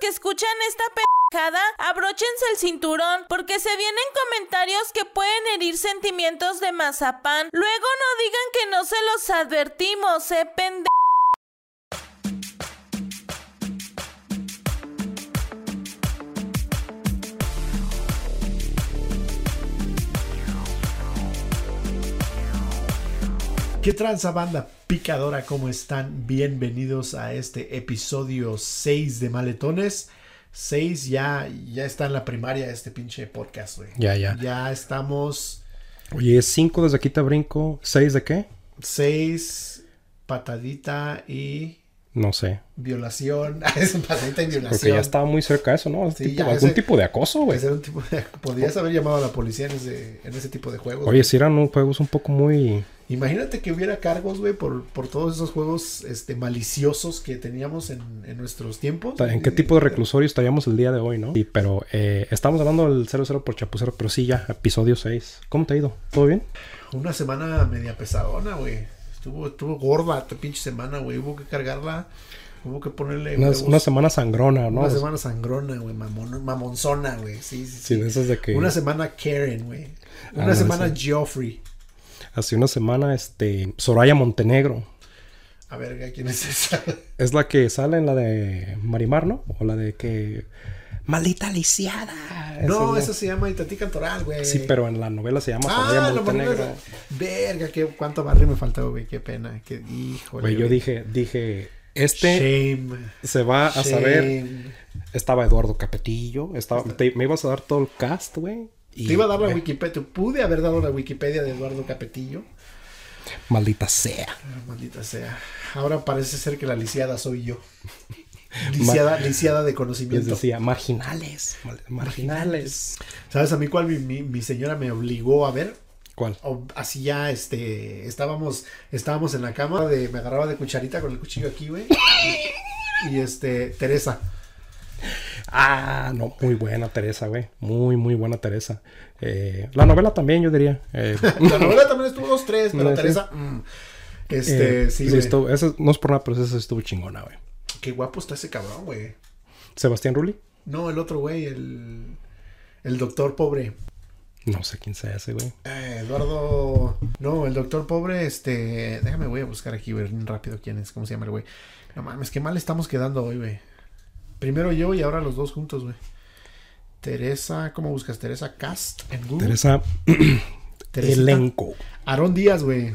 que escuchan esta pendejada, abróchense el cinturón porque se vienen comentarios que pueden herir sentimientos de mazapán. Luego no digan que no se los advertimos, eh, pende... ¿Qué tranza banda picadora? ¿Cómo están? Bienvenidos a este episodio 6 de Maletones. 6 ya, ya está en la primaria este pinche podcast, güey. Ya, ya. Ya estamos Oye, es 5 desde aquí te brinco. ¿6 de qué? 6 patadita y No sé. violación. es patadita y Porque violación. ya estaba muy cerca de eso, ¿no? Es Sí, tipo- ya algún ese- tipo de acoso, güey. Podrías haber llamado a la policía en ese, en ese tipo de juegos. Oye, si eran un- juegos un poco muy... Imagínate que hubiera cargos, güey, por, por todos esos juegos este, maliciosos que teníamos en, en nuestros tiempos. ¿En qué tipo de reclusorio estaríamos el día de hoy, no? Sí, pero eh, estamos hablando del 00 por chapucero, pero sí ya, episodio 6. ¿Cómo te ha ido? ¿Todo bien? Una semana media pesadona, güey. Estuvo, estuvo gorda esta pinche semana, güey. Hubo que cargarla. Hubo que ponerle Una, huevos. una semana sangrona, ¿no? Una semana sangrona, güey. mamon- mamonzona, güey. Sí, sí, Sí, sí. de esas de que... Una semana Karen, güey. Una Ah, no, semana. Geoffrey. Hace una semana, este... Soraya Montenegro. A ver, ¿quién es esa? Es la que sale en la de Marimar, ¿no? O la de que... Maldita lisiada. no, es esa se llama Itatí Cantoral, güey. Sí, pero en la novela se llama Ah, Montenegro. Verga, qué, cuánto barrio me faltó, güey. Qué pena. Qué, híjole. Güey, yo dije, dije, este Shame. se va a saber. Shame. Estaba Eduardo Capetillo, estaba, te- me ibas a dar todo el cast, güey. Y- Te iba a dar la eh, Wikipedia. Pude haber dado la Wikipedia de Eduardo Capetillo. Maldita sea. Ah, maldita sea. Ahora parece ser que la lisiada soy yo. Lisiada, lisiada de Les conocimiento. decía, marginales. Marginales. ¿Sabes a mí cuál mi, mi- mi señora me obligó a ver? ¿Cuál? O así ya, este, estábamos, estábamos en la cama, de, me agarraba de cucharita con el cuchillo aquí, güey. Y, y, este, Teresa. Ah, no, muy buena Teresa, güey. Muy, muy buena Teresa. Eh, la novela también, yo diría. Eh, La novela también estuvo dos, tres, pero No, sí. Teresa, mm, este, eh, sí, sí, güey. estuvo- eso no es por nada, pero esa estuvo chingona, güey. Qué guapo está ese cabrón, güey. Sebastián Rulli. No, el otro güey, el, el doctor pobre. No sé quién sea ese, güey. Eh, Eduardo. No, el doctor pobre, este. Déjame, voy a buscar aquí, ver rápido quién es, cómo se llama el güey. No mames, qué mal estamos quedando hoy, güey. Primero yo y ahora los dos juntos, güey. Teresa, ¿cómo buscas? Teresa Cast en Google. Teresa Teresita. Elenco. Aarón Díaz, güey.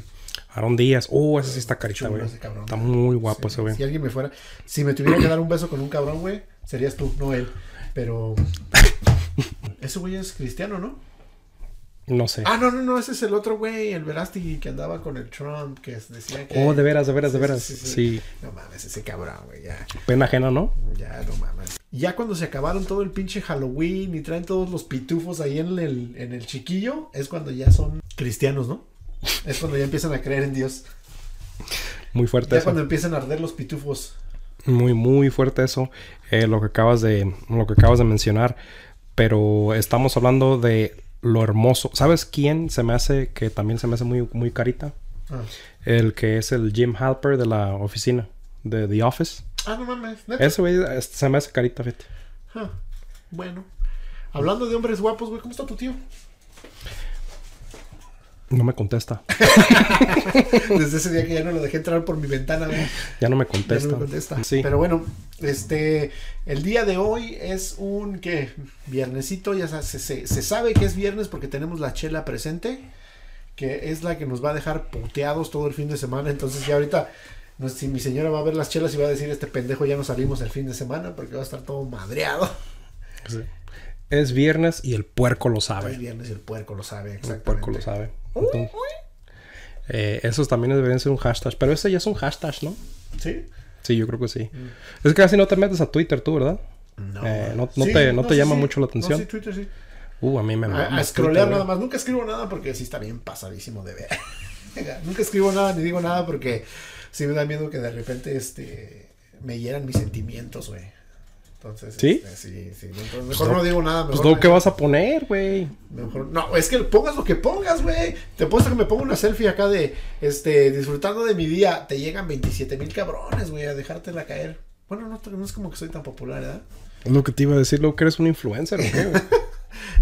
Aaron Díaz. Oh, ese sí está carita, güey. Está muy guapo Sí, ese, güey. Si alguien me fuera. Si me tuviera que dar un beso con un cabrón, güey, serías tú, no él. Pero. Ese güey es cristiano, ¿no? No sé. Ah, no, no, no, ese es el otro güey, el Verástegui que andaba con el Trump, que decía que... Oh, de veras, de veras, de veras. sí, Sí, sí, sí. No mames, ese cabrón, güey, ya, Pena ajena, ¿no? ya, no mames. Ya cuando se acabaron todo el pinche Halloween y traen todos los pitufos ahí en el, en el chiquillo, es cuando ya son cristianos, ¿no? Es cuando ya empiezan a creer en Dios. Muy fuerte Ya eso. cuando empiezan a arder los pitufos. Muy, muy fuerte eso. eh, lo que acabas de. Lo que acabas de mencionar. Pero estamos hablando de lo hermoso. ¿Sabes quién se me hace que también se me hace muy, muy carita? Ah, El que es el Jim Halper de la oficina. De The Office. Ah, no mames, neta. Ese güey se me hace carita, fíjate. Ah, bueno. Hablando de hombres guapos, güey, ¿cómo está tu tío? No me contesta. Desde ese día que ya no lo dejé entrar por mi ventana. Ya no me Ya contesta. no me contesta. Sí. Pero bueno, este, el día de hoy es un, ¿qué? Viernesito, ya se, se- se sabe que es viernes porque tenemos la chela presente, que es la que nos va a dejar puteados todo el fin de semana. Entonces ya ahorita, no sé si mi señora va a ver las chelas y va a decir, este pendejo ya no salimos el fin de semana porque va a estar todo madreado. Sí. Es viernes y el puerco lo Es sabe. viernes y el puerco lo sabe, El exactamente. puerco lo sabe. Entonces, eh, esos también deberían ser un hashtag. Pero ese ya es un hashtag, ¿no? ¿Sí? Sí, yo creo que sí. Es que casi no te metes a Twitter tú, ¿verdad? No. Eh, no- no te- no te sí, llama sí. mucho la atención. Sí, Twitter sí. Uh, a mí me A, a scrollear Twitter, nada más. Nunca escribo nada porque sí está bien pasadísimo de ver. Nunca escribo nada ni digo nada porque sí me da miedo que de repente este me hieran mis sentimientos, güey. Entonces, ¿Sí? este, sí, sí. Entonces, mejor no, digo nada. Pues Mejor, luego, ¿qué vas a poner, güey? mejor- no, es que pongas lo que pongas, güey. Te puesto que me pongo una selfie acá de este disfrutando de mi día. Te llegan 27 mil cabrones, güey, a dejártela caer. Bueno, no, no es como que soy tan popular, ¿verdad? Lo que te iba a decir, lo que eres un influencer, ¿o qué, güey?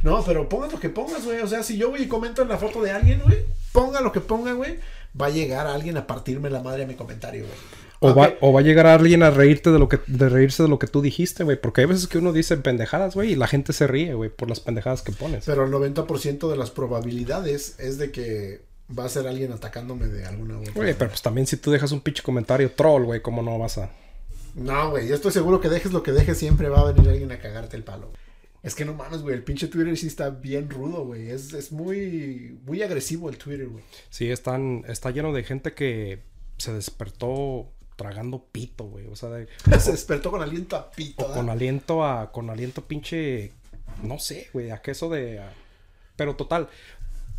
No, pero pongas lo que pongas, güey. O sea, si yo voy y comento en la foto de alguien, güey, ponga lo que ponga, güey, va a llegar alguien a partirme la madre a mi comentario, güey. O, va, o va a llegar alguien a reírte de lo que, de reírse de lo que tú dijiste, güey. Porque hay veces que uno dice pendejadas, güey, y la gente se ríe, güey, por las pendejadas que pones. Pero el 90% de las probabilidades es de que va a ser alguien atacándome de alguna u otra Güey, pero pues también si tú dejas un pinche comentario troll, güey, ¿cómo no vas a...? No, güey, yo estoy seguro que dejes lo que dejes, siempre va a venir alguien a cagarte el palo. Es que no mames, güey, el pinche Twitter sí está bien rudo, güey. Es, es muy, muy agresivo el Twitter, güey. Sí, están, está lleno de gente que se despertó tragando pito, güey. O sea, de, Se despertó con aliento a pito. o con ¿verdad? aliento a... Con aliento pinche... No sé, güey, a queso de... a- Pero total,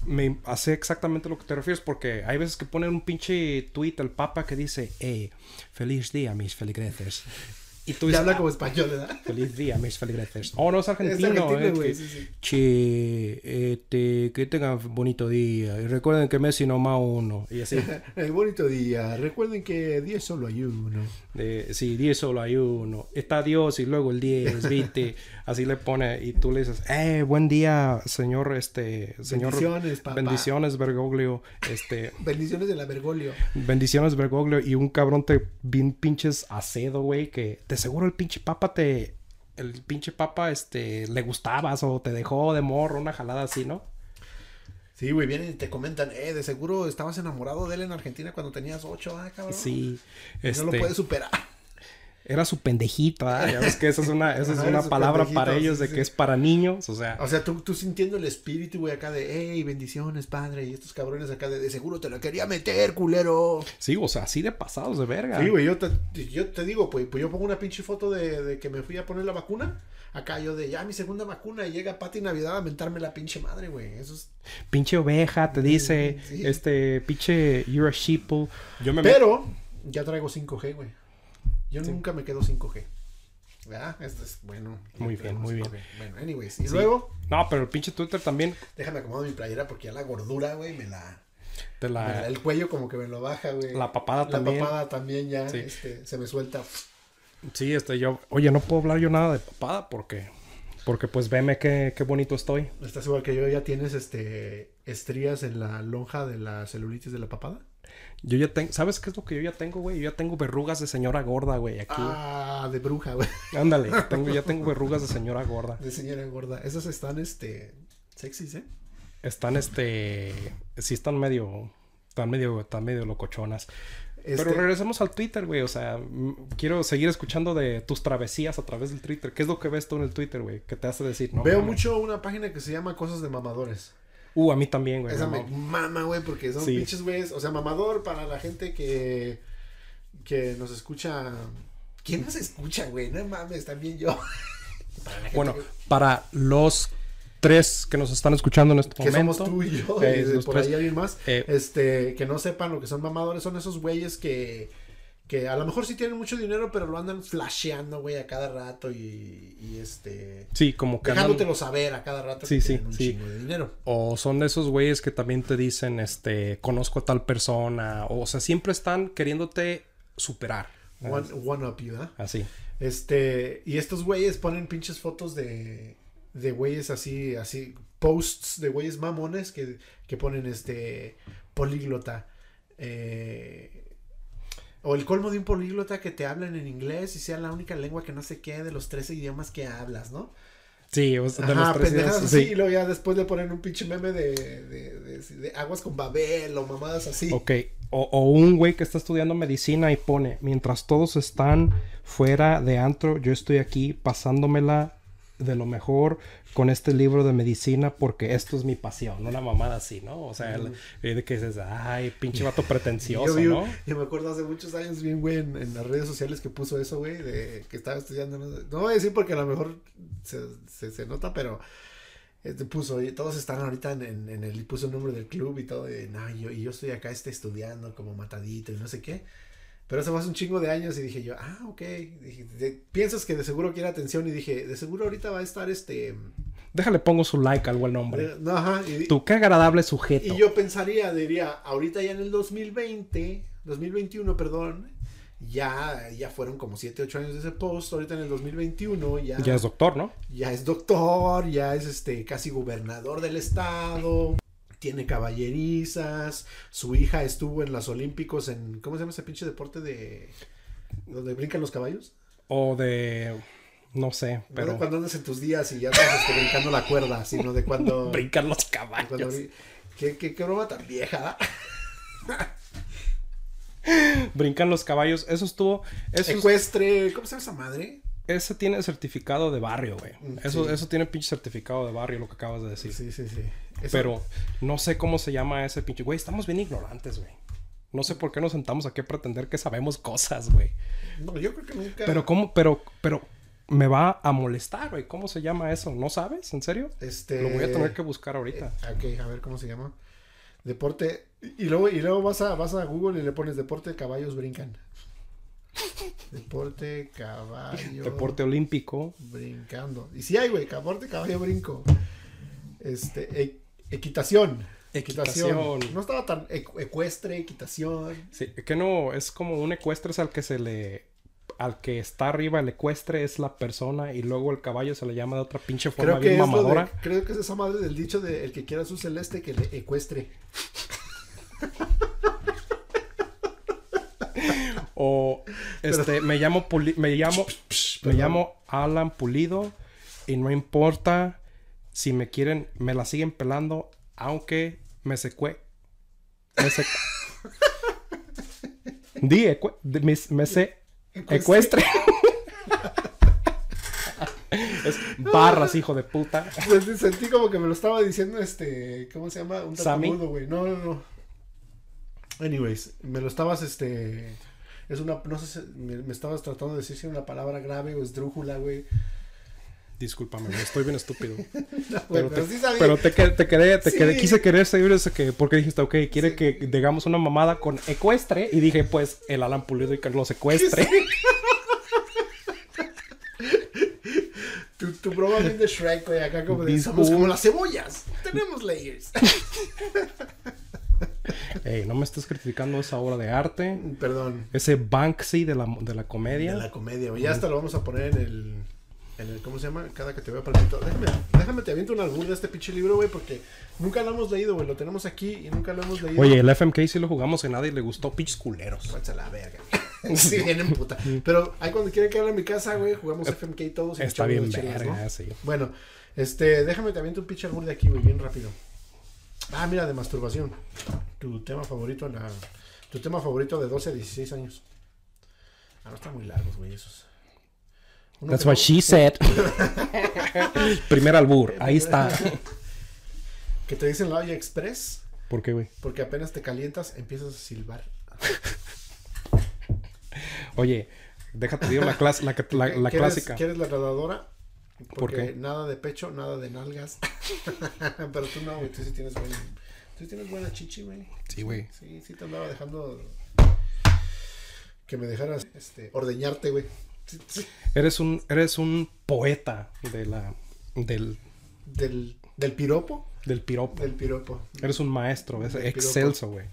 me hace exactamente lo que te refieres porque hay veces que ponen un pinche tweet el papa que dice, eh, feliz día, mis feligreses. Y tú Y dices, habla "Ah, como español, ¿verdad? Feliz día, mis feligreses. Oh, no, es argentino. argentino, eh, güey, sí, sí. Che, este, que tengan bonito día. Y recuerden que Messi no más uno. Y así. Eh, bonito día. Recuerden que 10 solo hay uno. De, sí, 10 solo hay uno. Está Dios y luego el 10, ¿viste? Así le pone y tú le dices, eh, buen día, señor, este, señor. Bendiciones, papá. Bendiciones, Bergoglio. Este, Bendiciones del Avergolio. bendiciones, Bergoglio. Y un cabrón te bien pinches acedo, güey, que de seguro el pinche papa te... El pinche papa, este, le gustabas o te dejó de morro, una jalada así, ¿no? Sí, güey, vienen y te comentan, eh, de seguro estabas enamorado de él en Argentina cuando tenías 8, ah, cabrón. Sí. Este, No lo puedes superar. Era su pendejito, ¿ah? Ya ves que esa es una, esa es una palabra para ellos de sí. que es para niños, o sea... O sea, tú, tú sintiendo el espíritu, güey, acá de, hey, bendiciones, padre. Y estos cabrones acá de, de seguro te la quería meter, culero. Sí, o sea, así de pasados de verga. Sí, güey, yo te, yo te digo, pues, pues yo pongo una pinche foto de, de que me fui a poner la vacuna. Acá yo de, ya, mi segunda vacuna. Y llega Pati Navidad a mentarme la pinche madre, güey. Eso es... Pinche oveja, te dice, este, pinche, you're a sheeple. Yo me Pero ya traigo 5G, güey. Yo nunca me quedo 5G. ¿Verdad? Esto es bueno. Muy bien, muy 5G. bien. Bueno, anyways. Y Sí. luego, No, pero el pinche Twitter también déjame acomodar mi playera porque ya la gordura, güey, me la... te me la- la... el cuello como que me lo baja, güey. La papada La también. papada también ya, Sí. este, se me suelta. Sí, este, yo... Oye, no puedo hablar yo nada de papada porque... Porque pues veme qué, qué bonito estoy. ¿Estás igual que yo? ¿Ya tienes este estrías en la lonja de la celulitis de la papada? Yo ya tengo... ¿Sabes qué es lo que yo ya tengo, güey? Yo ya tengo verrugas de señora gorda, güey, aquí. Ah, de bruja, güey. Ándale, tengo, ya tengo verrugas de señora gorda. De señora gorda. Esas están, este, sexys, ¿eh? Están, este... Sí están medio... Están medio, están medio locochonas. Este, Pero regresemos al Twitter, güey. O sea, quiero seguir escuchando de tus travesías a través del Twitter. ¿Qué es lo que ves tú en el Twitter, güey? Que te hace decir, no. veo mucho una página que se llama Cosas de Mamadores. Uh, a mí también, güey. Esa me mama, güey, porque son Sí. pinches güeyes. O sea, mamador para la gente que, que nos escucha. ¿Quién nos escucha, güey? No mames, también yo. Para la gente Bueno, que- para los tres que nos están escuchando en este que momento. somos tú y yo, eh, y por tres, ahí alguien más, eh, este, que no sepan lo que son mamadores, son esos güeyes que, que a lo mejor sí tienen mucho dinero, pero lo andan flasheando, güey, a cada rato y, y este, Sí, como que andan- dejándotelo saber a cada rato Sí, que sí, un sí. chingo de dinero. O son de esos güeyes que también te dicen, este, conozco a tal persona. O, sea, siempre están queriéndote superar. One, one up you, ¿verdad? Así. Este, y estos güeyes ponen pinches fotos de, de güeyes así, así, posts de güeyes mamones que, que ponen este, políglota. eh, o el colmo de un políglota que te hablan en inglés y sea la única lengua que no se quede de los 13 idiomas que hablas, ¿no? Sí, o sea, de Ajá, los tres pendejadas días, así, sí. y luego ya después le ponen un pinche meme de, de, de- de aguas con babel o mamadas así. Ok, o, o un güey que está estudiando medicina y pone, mientras todos están fuera de antro, yo estoy aquí pasándomela de lo mejor con este libro de medicina porque esto es mi pasión, una mamada así, ¿no? O sea, el- de que dices, ay, pinche vato pretencioso, yo, vi- ¿no? yo me acuerdo hace muchos años bien, güey, en, en las redes sociales que puso eso, güey, de que estaba estudiando. No, no voy a decir porque a lo mejor se, se, se nota, pero este puso, y todos están ahorita en, en, en el, y puso el nombre del club y todo, y no, yo, y yo estoy acá este, estudiando como matadito y no sé qué. Pero eso fue hace un chingo de años y dije yo, ah, ok. Dije, de- piensas que de seguro quiere atención y dije, de seguro ahorita va a estar este. Déjale pongo su like al buen nombre. eh, no, ajá. Y, Tú, qué agradable sujeto. y yo pensaría, diría, ahorita ya en el 2020, 2021, perdón, ya, ya fueron como 7, 8 años de ese post. Ahorita en el 2021 ya, Ya es doctor, ¿no? ya es doctor, ya es este casi gobernador del estado. Tiene caballerizas. Su hija estuvo en los Olímpicos en. ¿Cómo se llama ese pinche deporte de. donde brincan los caballos? O de. No sé, No pero. de cuando andas en tus días y ya estás brincando la cuerda, sino de cuando. Brincar los cuando caballos. brin- ¿Qué, qué, qué broma tan vieja. Brincan los caballos. Eso estuvo. Eso, es- Ecuestre. ¿Cómo se llama esa madre? Ese tiene certificado de barrio, güey. Eso, Sí. eso tiene pinche certificado de barrio, lo que acabas de decir. Sí, sí, sí. Eso- Pero no sé cómo se llama ese pinche. Güey, estamos bien ignorantes, güey. No sé por qué nos sentamos aquí a pretender que sabemos cosas, güey. No, yo creo que nunca. Pero cómo, pero, pero me va a molestar, güey. ¿Cómo se llama eso? ¿No sabes? ¿En serio? Este. Lo voy a tener que buscar ahorita. Ok, a ver cómo se llama. Deporte. Y luego, y luego vas a, vas a Google y le pones deporte caballos brincan. Deporte caballo. Deporte olímpico. brincando. Y sí hay, güey, deporte caballo brinco. Este, e- equitación. Equitación. No estaba tan ecu- ecuestre, equitación. Sí, que no, es como un ecuestre es al que se le. Al que está arriba, el ecuestre es la persona y luego el caballo se le llama de otra pinche forma Creo que, bien es lo de- mamadora. creo que es esa madre del dicho de el que quiera su celeste que le ecuestre. O este, me llamo Puli- me llamo me llamo Alan Pulido y no importa si me quieren, me la siguen pelando, aunque me secue. Me sec- Di, ecue- me, me ecuestre. es barras, hijo de puta. Sentí, sentí como que me lo estaba diciendo este, ¿cómo se llama? Un tartamudo, güey. No, no, no. Anyways, me lo estabas este es una no sé si- me, me estabas tratando de decir si era una palabra grave o esdrújula, güey. Discúlpame, estoy bien estúpido. Pero, pero te, sí pero te, te quedé, te Sí. quedé- quise querer seguir ese que, porque dijiste, ok, quiere Sí. que digamos una mamada con ecuestre. Y dije, pues, el Alan Pulido y que lo secuestre. Tu, tu broma bien de Shrek, güey, acá como de somos como las cebollas. Tenemos layers. Ey, no me estés criticando esa obra de arte. Perdón. Ese Banksy de la, de la comedia. De la comedia, güey. Ya hasta lo vamos a poner en el. En el ¿Cómo se llama? Cada que te veo palpito. Déjame, déjame te aviento un albur de este pinche libro, güey, porque nunca lo hemos leído, güey. Lo tenemos aquí y nunca lo hemos leído. Oye, el FMK sí lo jugamos y nadie le gustó, pinches culeros. Váyanse a la verga. sí, vienen puta. Pero ahí cuando quieren quedar en mi casa, güey, jugamos FMK todos y Está bien chelas, ¿no? verga, sí. Bueno, este, déjame te aviento un pinche albur de aquí, güey, bien rápido. Ah, mira, de masturbación. Tu tema favorito en la. Tu tema favorito de 12 a 16 años. Ah, no están muy largos, güey, esos. Uno That's what no- she said. Primer albur, ahí está. Que te dicen la olla express, ¿Por qué, güey? porque apenas te calientas, empiezas a silbar. Oye, déjate digo la, clas- la, la, la ¿Quieres- clásica. ¿Quieres la nadadora? Porque ¿Por qué? nada de pecho, nada de nalgas. Pero tú no, güey, tú sí tienes buen... Tú tienes buena chichi, güey. Sí, güey. Sí, sí te andaba dejando... Que me dejaras, este, ordeñarte, güey. Sí, sí. Eres un, eres un poeta de la, del, Del, del piropo. del piropo. Del piropo. Eres un maestro, es excelso, güey.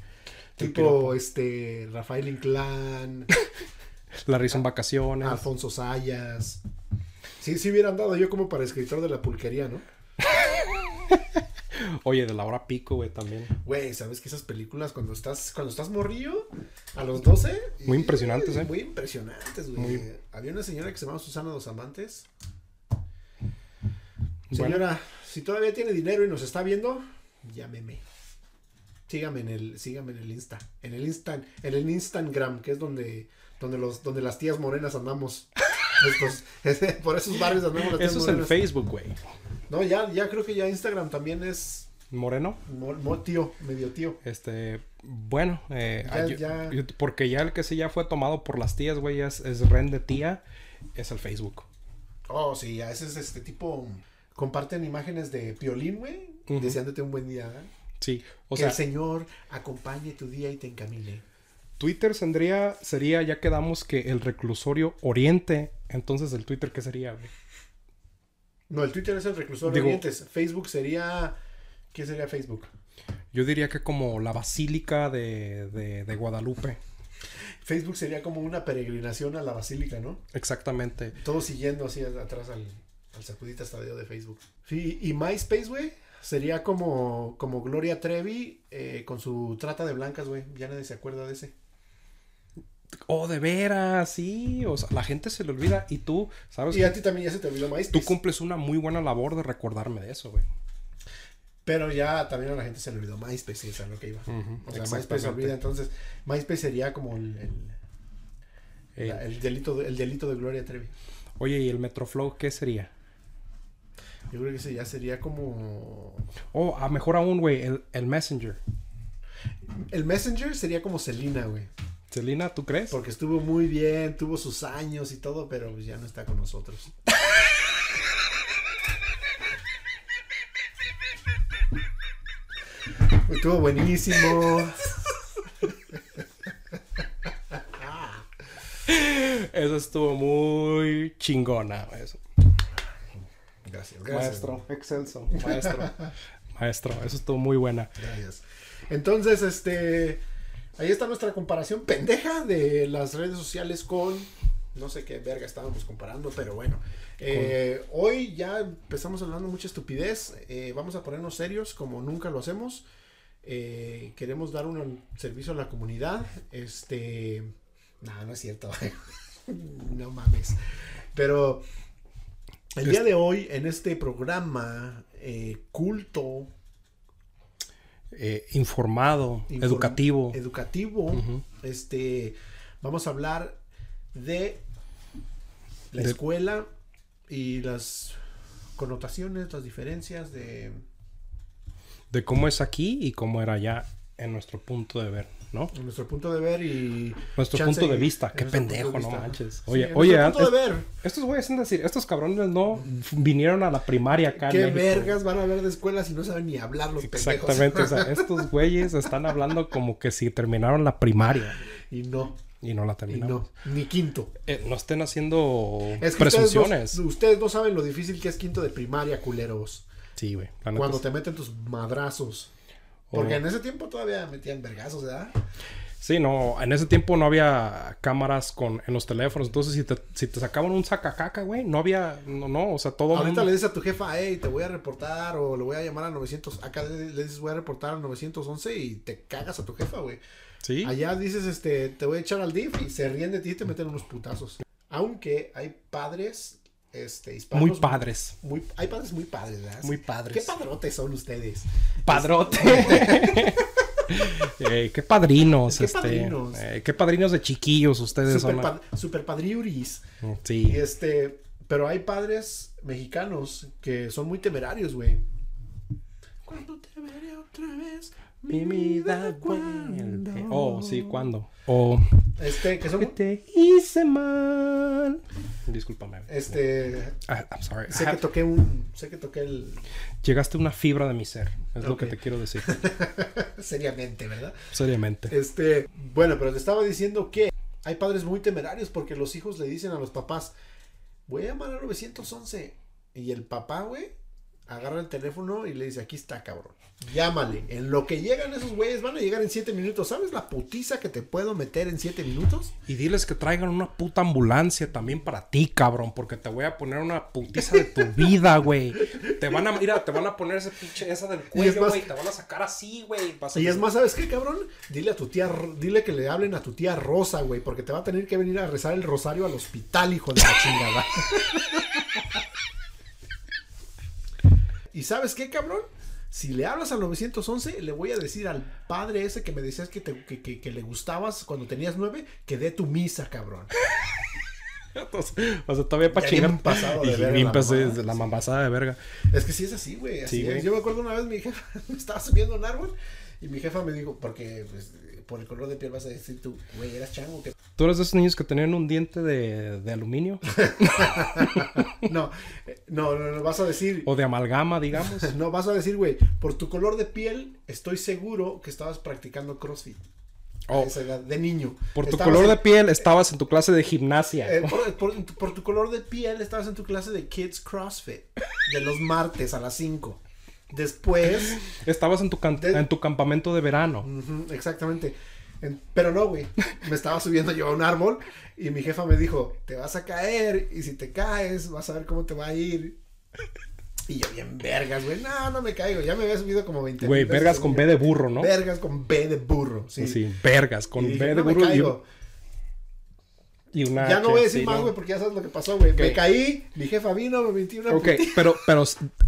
Tipo, piropo. este, Rafael Inclán, La risa en vacaciones. Alfonso Sayas. Sí, sí hubieran dado yo como para escritor de la pulquería, ¿no? Oye, de la hora pico, güey, también. Güey, ¿sabes que esas películas cuando estás cuando estás morrillo a los 12? Muy impresionantes, ¿eh? Muy impresionantes, güey. Muy. Había una señora que se llamaba Susana Dos Amantes. Bueno. Señora, si todavía tiene dinero y nos está viendo, llámeme. Sígame en el sígame en el Insta, en el Instant, en el Instagram, que es donde donde los donde las tías morenas andamos. Estos- por esos barrios andamos las tías Eso es. Facebook, güey. No, ya ya creo que ya Instagram también es Moreno. mo- mo- tío, medio tío. Este, bueno, eh, Ya- yo- ya- yo- porque ya el que sí ya fue tomado por las tías, güey, es, es ren de tía, es el Facebook. Oh, sí, ya ese es este tipo. Comparten imágenes de Piolín, güey. Deseándote un buen día. ¿eh? Sí, o que sea, el Señor acompañe tu día y te encamine. Twitter tendría, sería, ya quedamos que el reclusorio oriente, entonces el Twitter, ¿qué sería, güey? No, el Twitter es el reclusor Digo- de orientes. Facebook sería. ¿Qué sería Facebook? Yo diría que como la basílica de, de, de Guadalupe. Facebook sería como una peregrinación a la basílica, ¿no? Exactamente. Todos siguiendo así atrás al, al sacudita estadio de Facebook. Sí, y MySpace, güey, sería como, como Gloria Trevi eh, con su trata de blancas, güey. Ya nadie se acuerda de ese. Oh, de veras, sí. O sea, la gente se le olvida. Y tú, ¿sabes? Y a ti también ya se te olvidó MySpace. Tú cumples una muy buena labor de recordarme de eso, güey. Pero ya también a la gente se le olvidó MySpace, es lo que iba. O sea, MySpace se olvida, entonces MySpace sería como el, el, Eh, la- el delito, de, el delito de Gloria Trevi. Oye, ¿y el Metroflow qué sería? Yo creo que ese ya sería como... Oh, a mejor aún, güey, el, el Messenger. El Messenger sería como Selena, güey. Celina, ¿tú crees? Porque estuvo muy bien, tuvo sus años y todo, pero pues ya no está con nosotros. Estuvo buenísimo. Eso estuvo muy chingona. Eso. Gracias, gracias. Maestro, excelso. Maestro. Maestro, eso estuvo muy buena. Gracias. Entonces, este. Ahí está nuestra comparación pendeja de las redes sociales con. No sé qué verga estábamos comparando, pero bueno. Eh, hoy ya empezamos hablando mucha estupidez. eh, vamos a ponernos serios como nunca lo hacemos. Eh, queremos dar un servicio a la comunidad. Este. No, no es cierto. no mames. Pero. El día de hoy, en este programa culto, Eh, informado, Inform- educativo. educativo, este, vamos a hablar de la De- escuela y las connotaciones, las diferencias de de cómo es aquí y cómo era allá en nuestro punto de ver, ¿no? en nuestro punto de ver y Nuestro punto de vista. Qué pendejo, de no manches. Sí, Oye, en oye, punto de ver. estos güeyes de decir, estos cabrones no vinieron a la primaria acá ¿Qué vergas van a hablar de escuelas y no saben ni hablar los Exactamente, o pendejos? sea, estos güeyes están hablando como que si terminaron la primaria y no, y no la y terminaron. no, ni quinto. Eh, no estén haciendo Es que presunciones. Ustedes no, ustedes no saben lo difícil que es quinto de primaria, culeros. Sí, güey. Cuando sí. te meten tus madrazos. Porque Oh. en ese tiempo todavía metían vergazos, ¿verdad? Sí, no, en ese tiempo no había cámaras con, en los teléfonos, entonces si te, si te sacaban un sacacaca, güey, no había, no, no, o sea, todo Ahorita mundo- le dices a tu jefa, hey, te voy a reportar o le voy a llamar a 900. Acá le, le dices, voy a reportar al 911 y te cagas a tu jefa, güey. Sí, Allá dices, este, te voy a echar al DIF y se ríen de ti y te meten unos putazos. Aunque hay padres, este, hispanos. muy padres, Muy, hay padres muy padres, ¿verdad? muy padres. ¿Qué padrotes son ustedes? Padrote. Eh, qué padrinos, Qué este. padrinos. eh, qué padrinos de chiquillos ustedes Super, son. super padriuris. Y Sí. este, pero hay padres mexicanos que son muy temerarios, güey. Cuando te veré otra vez, Mi vida vuelve. Oh, sí, ¿cuándo? Oh, Este, que son que te hice mal. Discúlpame. este, Ah, I'm sorry. sé que toqué un, sé que toqué el, Llegaste a una fibra de mi ser. Es lo que te quiero decir. seriamente, ¿verdad? Seriamente. Este, bueno, pero te estaba diciendo que hay padres muy temerarios porque los hijos le dicen a los papás, voy a llamar al 911. Y el papá, güey, agarra el teléfono y le dice, aquí está, cabrón. Llámale. En lo que llegan esos güeyes, van a llegar en 7 minutos. ¿Sabes la putiza que te puedo meter en 7 minutos? Y diles que traigan una puta ambulancia también para ti, cabrón, porque te voy a poner una putiza de tu vida, güey. Te van a, mira, te van a poner ese pinche, esa del cuello, güey. Te van a sacar así, güey. Y es más, ¿sabes qué, cabrón? Dile a tu tía, dile que le hablen a tu tía Rosa, güey, porque te va a tener que venir a rezar el rosario al hospital, hijo de la chingada. ¿Y sabes qué, cabrón? Si le hablas al 911, le voy a decir al padre ese que me decías que, te- que, que- que le gustabas cuando tenías nueve, que dé tu misa, cabrón. O sea, todavía para chingar. pasado de Y verga la pasé de la mambasada de verga. Es que sí es así, Sí, güey. Yo me acuerdo una vez mi jefa me estaba subiendo un árbol y mi jefa me dijo, porque pues, por el color de piel vas a decir tú, güey, eras chango. que ¿Tú eres de esos niños que tenían un diente de, de aluminio? No, eh, no, no, no, vas a decir, o de amalgama, digamos. no, vas a decir, güey, por tu color de piel, estoy seguro que estabas practicando CrossFit. a O esa edad, de niño. por tu Estabas color en- de piel estabas en tu clase de gimnasia. eh, por, por- por tu color de piel, estabas en tu clase de Kids CrossFit, de los martes a las 5. Después, Estabas en tu, can- de- en tu campamento de verano. exactamente. En- pero no, güey. Me estaba subiendo yo a un árbol y mi jefa me dijo, te vas a caer y si te caes vas a ver cómo te va a ir. Y yo bien vergas, güey. No, no me caigo. Ya me había subido como 20 Güey, veces, vergas con güey. B de burro, ¿no? Vergas con B de burro, sí. Sí, vergas con dije, B de "No me burro y, caigo". Y una Ya no voy a decir sí, más, ¿no? güey, porque ya sabes lo que pasó, güey. Me caí, mi jefa vino, me metí una Ok, pero, pero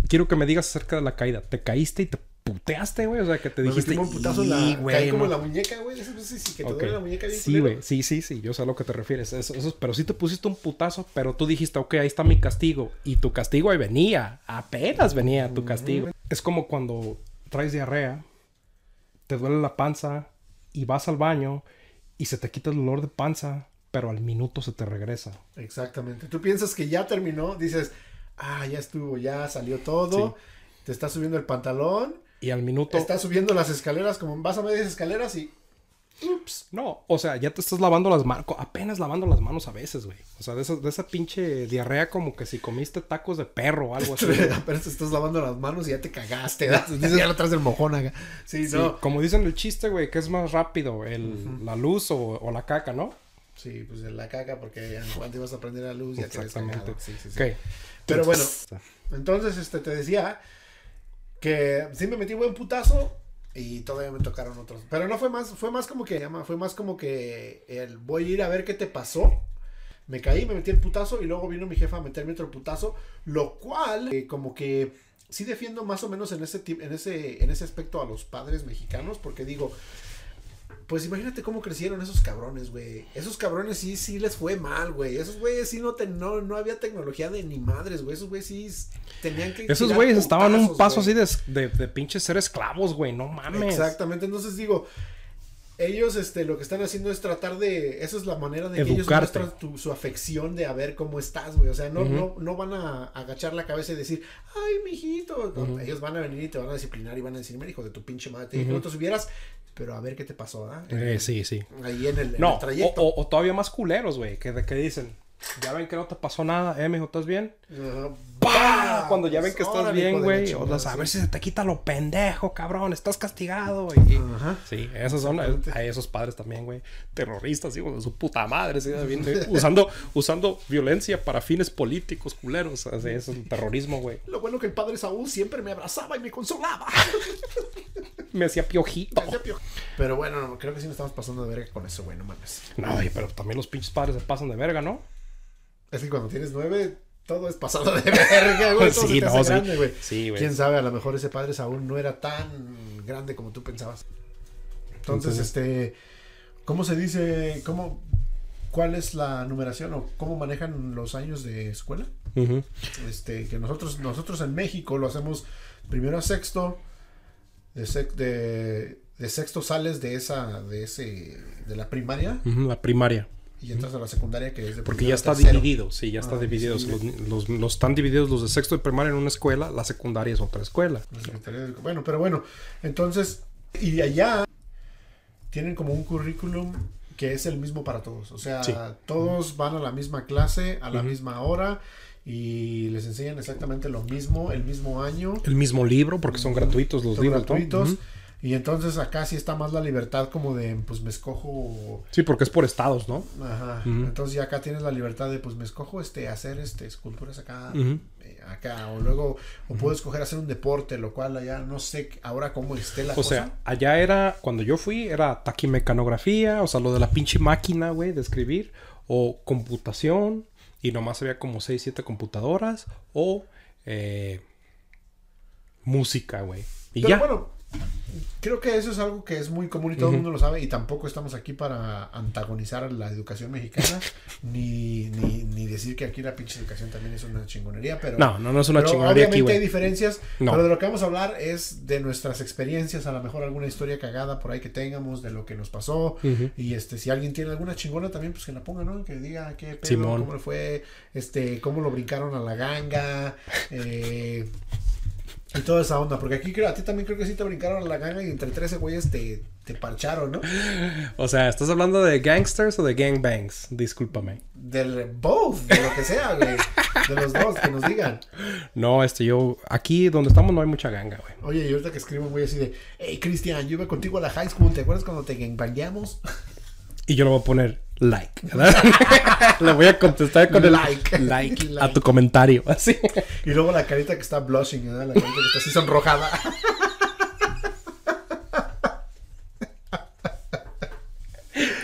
quiero que me digas acerca de la caída. ¿Te caíste y te puteaste, güey? O sea, que te Me dijiste... un putazo en la... "Y, güey, caí como no". la muñeca, güey. Eso sí, sí, que te duele la muñeca bien Sí, güey. Sí, sí, sí. Yo sé a lo que te refieres. Eso, eso- pero sí te pusiste un putazo, pero tú dijiste, ok, ahí está mi castigo. Y tu castigo ahí venía. Apenas venía tu castigo. Es como cuando traes diarrea, te duele la panza y vas al baño y se te quita el dolor de panza, pero al minuto se te regresa. Exactamente. Tú piensas que ya terminó, dices, ah, ya estuvo, ya salió todo. Te estás subiendo el pantalón, Y al minuto... estás subiendo las escaleras, como vas a medias escaleras y... Ups. No, o sea, ya te estás lavando las manos, apenas lavando las manos a veces, güey. O sea, de esa, de esa pinche diarrea como que si comiste tacos de perro o algo así. Apenas te estás lavando las manos y ya te cagaste. Dices, ya atrás del mojón acá. Sí, Sí, no. Como dicen el chiste, güey, que es más rápido, el, la luz o, o la caca, ¿no? Sí, pues en la caca porque en cuanto ibas a prender la luz ya te habías Exactamente. cagado. Sí, sí, sí. Ok. Pero bueno, Entonces, este te decía que sí me metí buen putazo y todavía me tocaron otros. Pero no fue más, fue más como que fue más como que el voy a ir a ver qué te pasó. Me caí, me metí el putazo y luego vino mi jefa a meterme otro putazo, lo cual eh, como que sí defiendo más o menos en ese en ese en ese aspecto a los padres mexicanos porque digo, pues imagínate cómo crecieron esos cabrones, güey. Esos cabrones sí, sí les fue mal, güey. Esos güeyes sí no, te- no, no había tecnología de ni madres, güey. Esos güeyes sí tenían que... Esos güeyes estaban un paso así de, de, de pinche ser esclavos, güey. No mames. Exactamente. Entonces digo, ellos este, lo que están haciendo es tratar de... Esa es la manera de que ellos Educarte. muestran tu- su afección de a ver cómo estás, güey. O sea, no, no, no van a agachar la cabeza y decir, ay, mijito. No. Ellos van a venir y te van a disciplinar y van a decir, mira, hijo de tu pinche madre, que Ujú. no te subieras, pero a ver qué te pasó, ¿ah? Eh, sí, sí. Ahí en el, en No, el trayecto. o, o- o todavía más culeros, güey, que, que dicen, ya ven que no te pasó nada, eh, mijo, ¿estás bien? Cuando ya ven que estás órale, bien, güey. O chingada, sea, a ver si se te quita lo pendejo, cabrón. Estás castigado, y... Ajá. Sí, esos son a esos padres también, güey. Terroristas, hijos de su puta madre. ¿sí? Bien, eh, usando, usando violencia para fines políticos, culeros. Eso es el terrorismo, güey. Lo bueno que el padre Saúl siempre me abrazaba y me consolaba. Me hacía piojito. Me hacía pio- Pero bueno, no, creo que sí nos estamos pasando de verga con eso, güey, no mames. No, pero también los pinches padres se pasan de verga, ¿no? Es que cuando tienes nueve, todo es pasado de verga, güey. Sí, no, sí. grande, güey. Sí, güey. Quién sabe, a lo mejor ese padre Saúl no era tan grande como tú pensabas. Entonces, Entonces- este, ¿cómo se dice? ¿Cómo, cuál es la numeración o cómo manejan los años de escuela? Este, que nosotros, nosotros en México lo hacemos primero a sexto, de, sec- de, de sexto sales de esa, de ese, de la primaria La primaria. Y entras a la secundaria que es de Porque ya está tercero. dividido, sí, ya está Ah, dividido. sí. Los, los- los están divididos los de sexto y primaria en una escuela, la secundaria es otra escuela. De Bueno, pero bueno, entonces, y allá tienen como un currículum que es el mismo para todos. O sea, Sí. todos van a la misma clase, a la Ujú. misma hora y les enseñan exactamente lo mismo, el mismo año. El mismo libro, porque son gratuitos los son libros. ¿no? gratuitos. Ujú. Y entonces acá sí está más la libertad como de, pues me escojo Sí, porque es por estados, ¿no? Ajá. Entonces ya acá tienes la libertad de, pues me escojo este, hacer este, esculturas acá, eh, acá, o luego, o puedo escoger hacer un deporte, lo cual allá no sé ahora cómo esté la O cosa. sea, allá era, cuando yo fui, era taquimecanografía, o sea, lo de la pinche máquina, güey, de escribir, o computación, y nomás había como 6, 7 computadoras, o eh, música, güey. Y Pero ya. bueno, creo que eso es algo que es muy común y todo el mundo lo sabe, y tampoco estamos aquí para antagonizar la educación mexicana, ni, ni, ni decir que aquí la pinche educación también es una chingonería, pero... no, no, no es una pero chingonería obviamente aquí, hay diferencias, No. pero de lo que vamos a hablar es de nuestras experiencias, a lo mejor alguna historia cagada por ahí que tengamos, de lo que nos pasó, y este, si alguien tiene alguna chingona también, pues que la ponga, ¿no? Que diga qué pedo, Simón. cómo le fue, este, cómo lo brincaron a la ganga, eh, Y toda esa onda, porque aquí creo, a ti también creo que sí te brincaron a la ganga y entre 13 güeyes te, te parcharon, ¿no? O sea, ¿estás hablando de gangsters o de gangbangs? Discúlpame. Del both, de lo que sea, güey. De los dos, que nos digan. No, este, yo... Aquí donde estamos no hay mucha ganga, güey. Oye, y ahorita que escribo güey así de, hey, Cristian, yo iba contigo a la high school, ¿te acuerdas cuando te gangbangueamos? Y yo le voy a poner like, ¿verdad? le voy a contestar con el Like. like, Like. a tu comentario, así. Y luego la carita que está blushing, ¿verdad? La carita que está así sonrojada.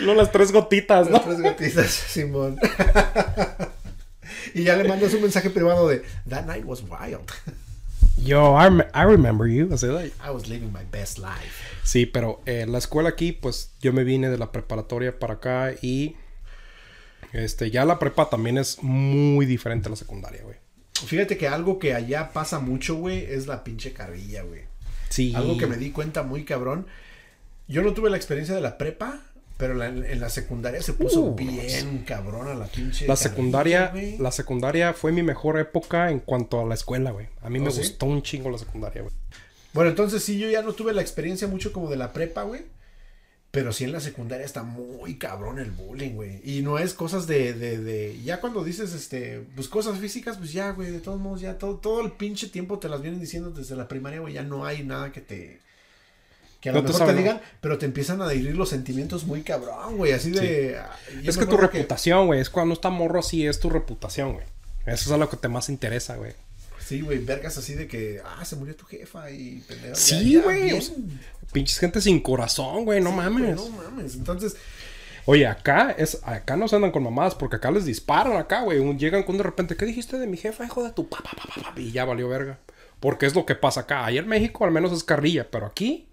Luego las tres gotitas, Las ¿no? tres gatitas, Simón. y ya le mandas un mensaje privado de, that night was wild. Yo, I, I remember you. Así, like, I was living my best life. Sí, pero eh, la escuela aquí, pues yo me vine de la preparatoria para acá y este ya la prepa también es muy diferente a la secundaria, güey. Fíjate que algo que allá pasa mucho, güey, es la pinche carrilla, güey. Sí. Algo que me di cuenta muy cabrón. Yo no tuve la experiencia de la prepa, pero la- en la secundaria se puso Uh, bien cabrón a la pinche. La secundaria, la secundaria fue mi mejor época en cuanto a la escuela, güey. A mí ¿Oh, me sí? gustó un chingo la secundaria, güey. Bueno, entonces sí, yo ya no tuve la experiencia mucho como de la prepa, güey. Pero sí en la secundaria está muy cabrón el bullying, güey. Y no es cosas de, de, de... Ya cuando dices, este... Pues cosas físicas, pues ya, güey. De todos modos, ya todo, todo el pinche tiempo te las vienen diciendo desde la primaria, güey. Ya no hay nada que te... Que a lo No te mejor te saben- digan, pero te empiezan a herir los sentimientos muy cabrón, güey. Así de... ah, Es que tu reputación, güey, es cuando está morro así, es tu reputación, güey. Eso es lo que te más interesa, güey. Sí, güey, vergas así de que... Ah, se murió tu jefa y... pendejo, Sí, güey. bien. o sea, Pinches gente sin corazón, güey, no Sí, mames. no mames. Entonces... Oye, acá es, acá no se andan con mamadas porque acá les disparan acá, güey. Llegan con de repente, ¿qué dijiste de mi jefa, hijo de tu papá, papá, papá? Y ya valió verga. Porque es lo que pasa acá. Ahí en México al menos es carrilla, pero aquí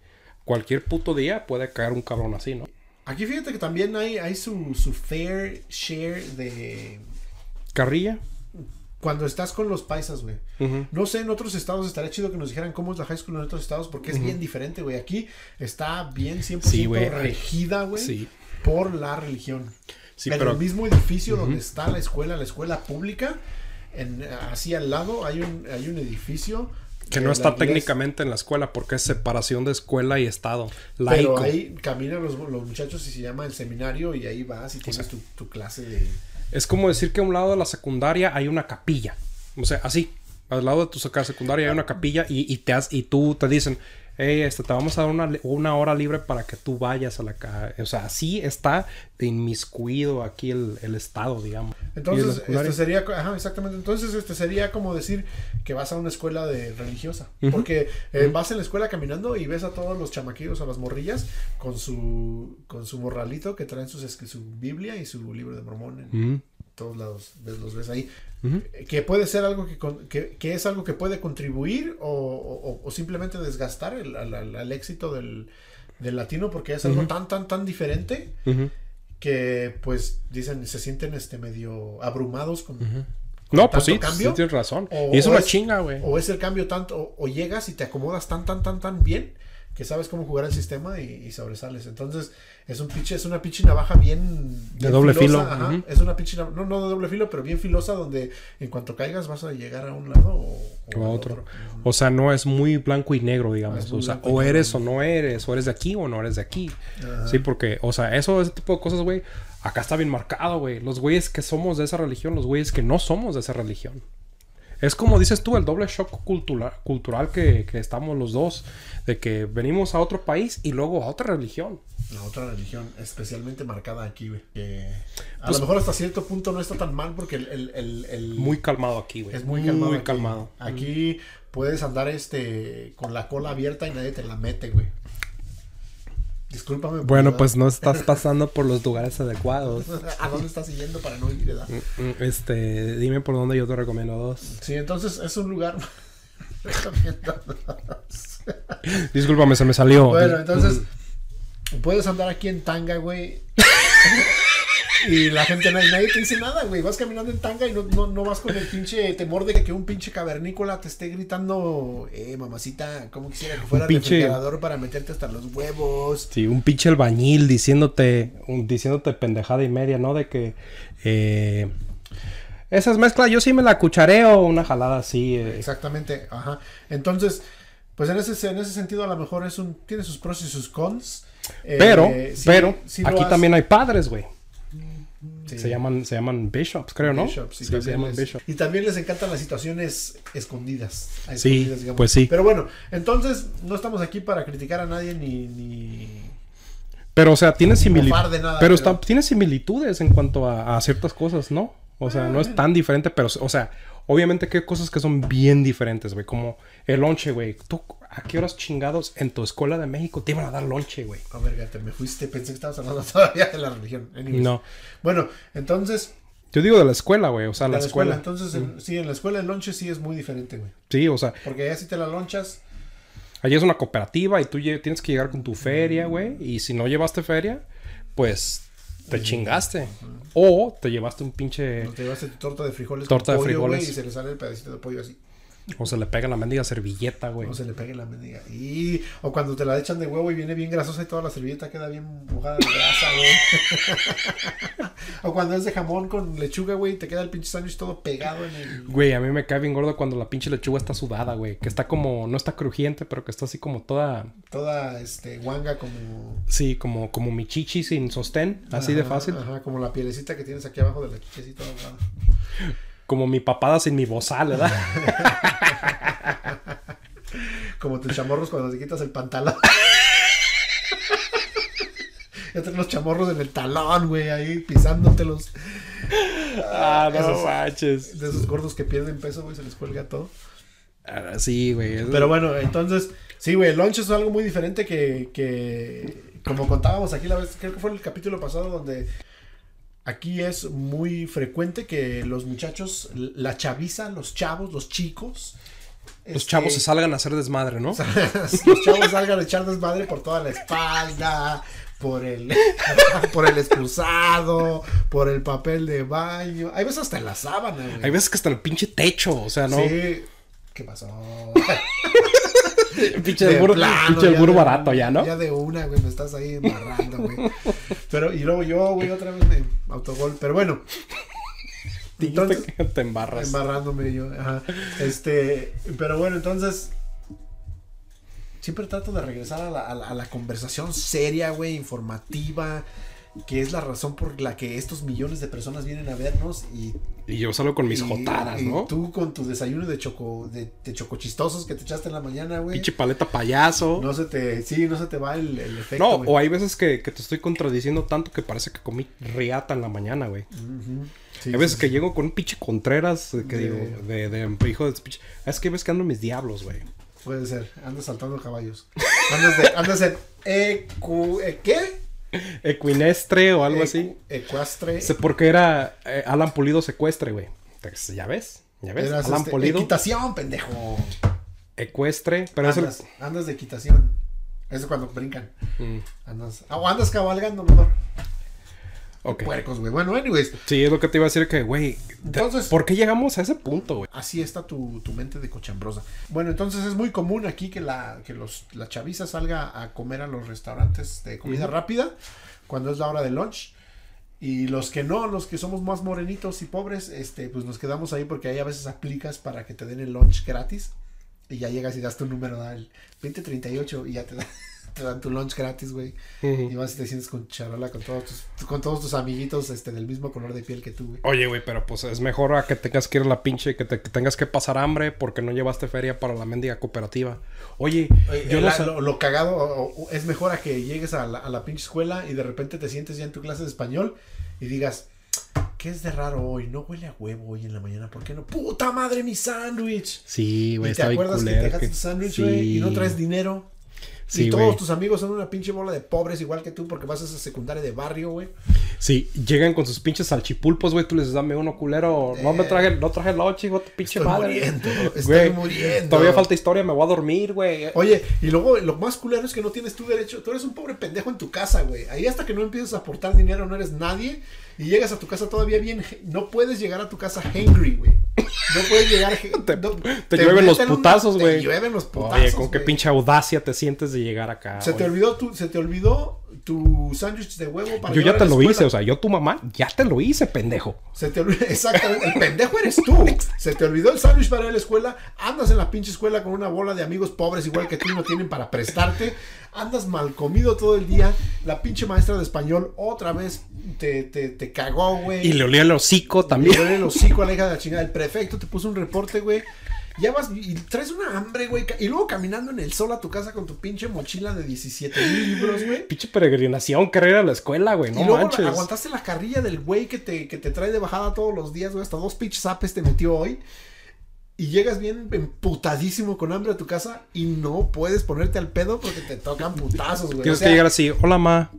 cualquier puto día puede caer un cabrón así, ¿no? Aquí fíjate que también hay, hay su, su fair share de... Carrilla. Cuando estás con los paisas, güey. No sé, en otros estados estaría chido que nos dijeran cómo es la high school en otros estados, porque es bien diferente, güey. Aquí está bien 100% Sí, güey. regida, güey, Sí. por la religión. Sí, en pero- el mismo edificio donde está la escuela, la escuela pública, en, así al lado hay un, hay un edificio. Que no está iglesia. técnicamente en la escuela porque es separación de escuela y estado. Pero Laico. ahí caminan los, los muchachos y se llama el seminario y ahí vas y tienes tu, tu clase de... Es como decir que a un lado de la secundaria hay una capilla. O sea, así. Al lado de tu secundaria hay una capilla y, y te has- y tú te dicen, hey, este, te vamos a dar una, una hora libre para que tú vayas a la ca-". O sea, así está de inmiscuido aquí el, el estado, digamos. Entonces, este sería, ajá, exactamente. Entonces, este sería como decir que vas a una escuela de religiosa. Porque eh, vas en la escuela caminando y ves a todos los chamaquillos, a las morrillas, con su, con su morralito que traen sus, su Biblia y su libro de Mormón en. Todos lados. ves- Los ves ahí. Ujú. Eh, Que puede ser algo que, con- que, que es algo que puede contribuir o, o- o simplemente desgastar el, al, al- al éxito del, del latino porque es algo Ujú. tan, tan, tan diferente Ujú. que pues dicen se sienten este medio abrumados con, con No, pues sí, cambio, sí tienes razón. o- y es una chinga, güey. o es el cambio tanto o llegas y te acomodas tan tan tan tan bien que sabes cómo jugar el sistema y, y sobresales entonces es un pinche es una pinche navaja bien, bien doble filosa, filo, ajá. es una pinche no no de doble filo pero bien filosa donde en cuanto caigas vas a llegar a un lado o, O a otro. O sea, no es muy blanco y negro, Ah, digamos. O sea, o eres o no eres, o eres de aquí o no eres de aquí. Ajá. Sí, porque, o sea, eso, ese tipo de cosas, güey, acá está bien marcado, güey. Los güeyes que somos de esa religión, los güeyes que no somos de esa religión. Es como dices tú, el doble shock cultural, cultural que, que estamos los dos, de que venimos a otro país y luego a otra religión. La otra religión, especialmente marcada aquí, güey. Que a Pues- lo mejor hasta cierto punto no está tan mal porque el, el, el- el- Muy calmado aquí, güey. es muy calmado. Muy aquí. calmado. Aquí puedes andar este con la cola abierta y nadie te la mete, güey. Discúlpame. Bueno, ¿verdad? pues no estás pasando por los lugares adecuados. ¿A dónde estás yendo para no ir, verdad? Mm, Este, dime por dónde yo te recomiendo dos. Sí, entonces es un lugar. Recomiendo. Discúlpame, se me salió. bueno, entonces puedes andar aquí en tanga, güey. Y la gente, nadie, nadie te dice nada, güey. Vas caminando en tanga y no, no, no vas con el pinche temor de que un pinche cavernícola te esté gritando, eh, mamacita, como quisiera que fuera el pinche- refrigerador para meterte hasta los huevos. Sí, un pinche albañil diciéndote, un- diciéndote pendejada y media, ¿no? De que, eh, Esa es mezcla, yo sí me la cuchareo, una jalada así. eh. Exactamente, ajá. Entonces, pues en ese, en ese sentido a lo mejor es un, tiene sus pros y sus cons. Eh, Pero, sí- pero, sí lo aquí también hay padres, güey. Sí. Se llaman, se llaman bishops, creo, ¿no? Bishops, y, sí, se también llaman les, bishops. y también les encantan las situaciones escondidas. Sí, escondidas, digamos. pues sí. Pero bueno, entonces no estamos aquí para criticar a nadie ni... ni... Pero, o sea, tiene similitudes. pero pero- está- tiene similitudes en cuanto a, a ciertas cosas, ¿no? O sea, no es tan diferente, pero, o sea, obviamente que hay cosas que son bien diferentes, güey. Como el lonche, güey. ¿Tú a qué horas chingados en tu escuela de México te iban a dar lonche, güey? A ver, gata, me fuiste, pensé que estabas hablando todavía de la religión. Anyways. No. Bueno, entonces... Yo digo de la escuela, güey. O sea, de la, escuela. Mm. Entonces, en- sí, en la escuela el lonche sí es muy diferente, güey. Sí, o sea, Porque ya si te la lonchas... allí es una cooperativa y tú tienes que llegar con tu feria, güey. Y si no llevaste feria, pues te chingaste. O te llevaste un pinche... No te llevaste tu torta de frijoles Torta de con pollo, frijoles. y se le sale el pedacito de pollo así. O se le pega la mendiga servilleta, güey. No se le pegue la mendiga. Y, o cuando te la echan de huevo y viene bien grasosa y toda la servilleta queda bien mojada de grasa, güey. o cuando es de jamón con lechuga, güey, y te queda el pinche sándwich todo pegado en el... Güey, a mí me cae bien gordo cuando la pinche lechuga está sudada, güey. Que está como, no está crujiente, pero que está así como toda, Toda, este, guanga como... sí, como, como mi chichi sin sostén, así de fácil. Ajá, como la pielecita que tienes aquí abajo de la chicha así toda. Como mi papada sin mi bozal, ¿verdad? Como tus chamorros cuando te quitas el pantalón. ya los chamorros en el talón, güey, ahí pisándotelos. ah, no Esos- manches. De esos gordos que pierden peso, güey, se les cuelga todo. Ah, sí, güey. Pero bueno, entonces, sí, güey, el lunch es algo muy diferente que, que, como contábamos aquí la vez, creo que fue el capítulo pasado donde aquí es muy frecuente que los muchachos, la chaviza, los chavos, los chicos. los este, chavos se salgan a hacer desmadre, ¿no? los chavos salgan a echar desmadre por toda la espalda, por el, por el excusado, por el papel de baño. Hay veces hasta en la sábana, güey. Hay veces que hasta en el pinche techo, o sea, ¿no? Sí. ¿Qué pasó? pinche burro de- barato ya, ¿no? Ya de una, güey, me estás ahí embarrando, güey. Pero, y luego yo, güey, otra vez me autogol. Pero bueno. Entonces, que te embarras. embarrándome yo, ajá. Este, pero bueno, entonces. Siempre trato de regresar a la, a la- a la conversación seria, güey, informativa. Que es la razón por la que estos millones de personas vienen a vernos y Y yo salgo con mis y- jotadas, y ¿no? tú con tu desayuno de choco, de, de chocochistosos que te echaste en la mañana, güey. Pinche paleta payaso. No se te, sí, no se te va el, el efecto. No, güey. o hay veces que, que te estoy contradiciendo tanto que parece que comí riata en la mañana, güey. Sí, hay veces sí, que sí. llego con un pinche Contreras eh, que De- digo, de, de hijo de pinche. Es que ves que ando mis diablos, güey. Puede ser, andas saltando caballos. Andas, de, andas en ecu, eh, ¿qué? Equinestre o algo Ecu- así. Ecuastre. Sé porque era eh, Alan Pulido secuestre, güey. Ya ves, ya ves. Eras, Alan este, Pulido, Equitación, pendejo. ecuestre, pero es el. andas, andas de equitación. Eso es cuando brincan. Mm, Andas, o andas cabalgando mejor. Ok. Puercos, güey. Bueno, anyways. Sí, es lo que te iba a decir que, güey. Entonces- ¿Por qué llegamos a ese punto, güey? Así está tu, tu mente de cochambrosa. Bueno, entonces es muy común aquí que la, que los, la chaviza salga a comer a los restaurantes de comida rápida cuando es la hora de lunch. Y los que no, los que somos más morenitos y pobres, este, pues nos quedamos ahí porque ahí a veces aplicas para que te den el lunch gratis. Y ya llegas y das tu número, da el 2038 y ya te, da- te dan tu lunch gratis, güey. Y vas y te sientes con charola con todos tus, con todos tus amiguitos este, del mismo color de piel que tú, güey. Oye, güey, pero pues es mejor a que tengas que ir a la pinche, que, te, que tengas que pasar hambre porque no llevaste feria para la mendiga cooperativa. Oye, Oye, yo no sé. lo, lo cagado o- o es mejor a que llegues a la, a la pinche escuela y de repente te sientes ya en tu clase de español y digas, ¿qué es de raro hoy? No huele a huevo hoy en la mañana, ¿por qué no? ¡Puta madre, mi sándwich! Sí, güey, Y te acuerdas que te dejaste que- tu sándwich, sí. güey, y no traes dinero. Sí, y todos tus amigos son una pinche bola de pobres igual que tú porque vas a esa secundaria de barrio, güey. Sí, llegan con sus pinches salchipulpos, güey. Tú les dame uno culero. No me traje, no traje lonche, hijo de tu pinche Estoy madre. muriendo, estoy muriendo. Todavía falta historia, me voy a dormir, güey. Oye, y luego lo más culero es que no tienes tu derecho. Tú eres un pobre pendejo en tu casa, güey. Ahí hasta que no empiezas a aportar dinero no eres nadie. Y llegas a tu casa todavía bien. No puedes llegar a tu casa hangry, güey. No puedes llegar. Te- no- te llueven los putazos, güey. Te llueven los putazos. Oye, con qué pinche audacia te sientes de llegar acá. Se te olvidó, tú, se te olvidó tu sándwich de huevo para Yo ya te lo hice, o sea, yo tu mamá, ya te lo hice, pendejo. Se te olvidó, exactamente, el pendejo eres tú. Se te olvidó el sándwich para ir a la escuela. Andas en la pinche escuela con una bola de amigos pobres igual que tú y no tienen para prestarte. Andas mal comido todo el día. La pinche maestra de español otra vez te, te, te cagó, güey. Y le olía el hocico Le también. duele el hocico a la hija de la chingada. El prefecto te puso un reporte, güey. Ya vas y traes una hambre, güey. Y luego caminando en el sol a tu casa con tu pinche mochila de 17 mil libros, güey. Pinche peregrinación, querer ir a la escuela, güey, no y luego manches. aguantaste la carrilla del güey que te, que te trae de bajada todos los días, güey. Hasta dos pinches apes te metió hoy. Y llegas bien emputadísimo con hambre a tu casa y no puedes ponerte al pedo porque te tocan putazos, güey. O Tienes sea, que llegar así, hola ma.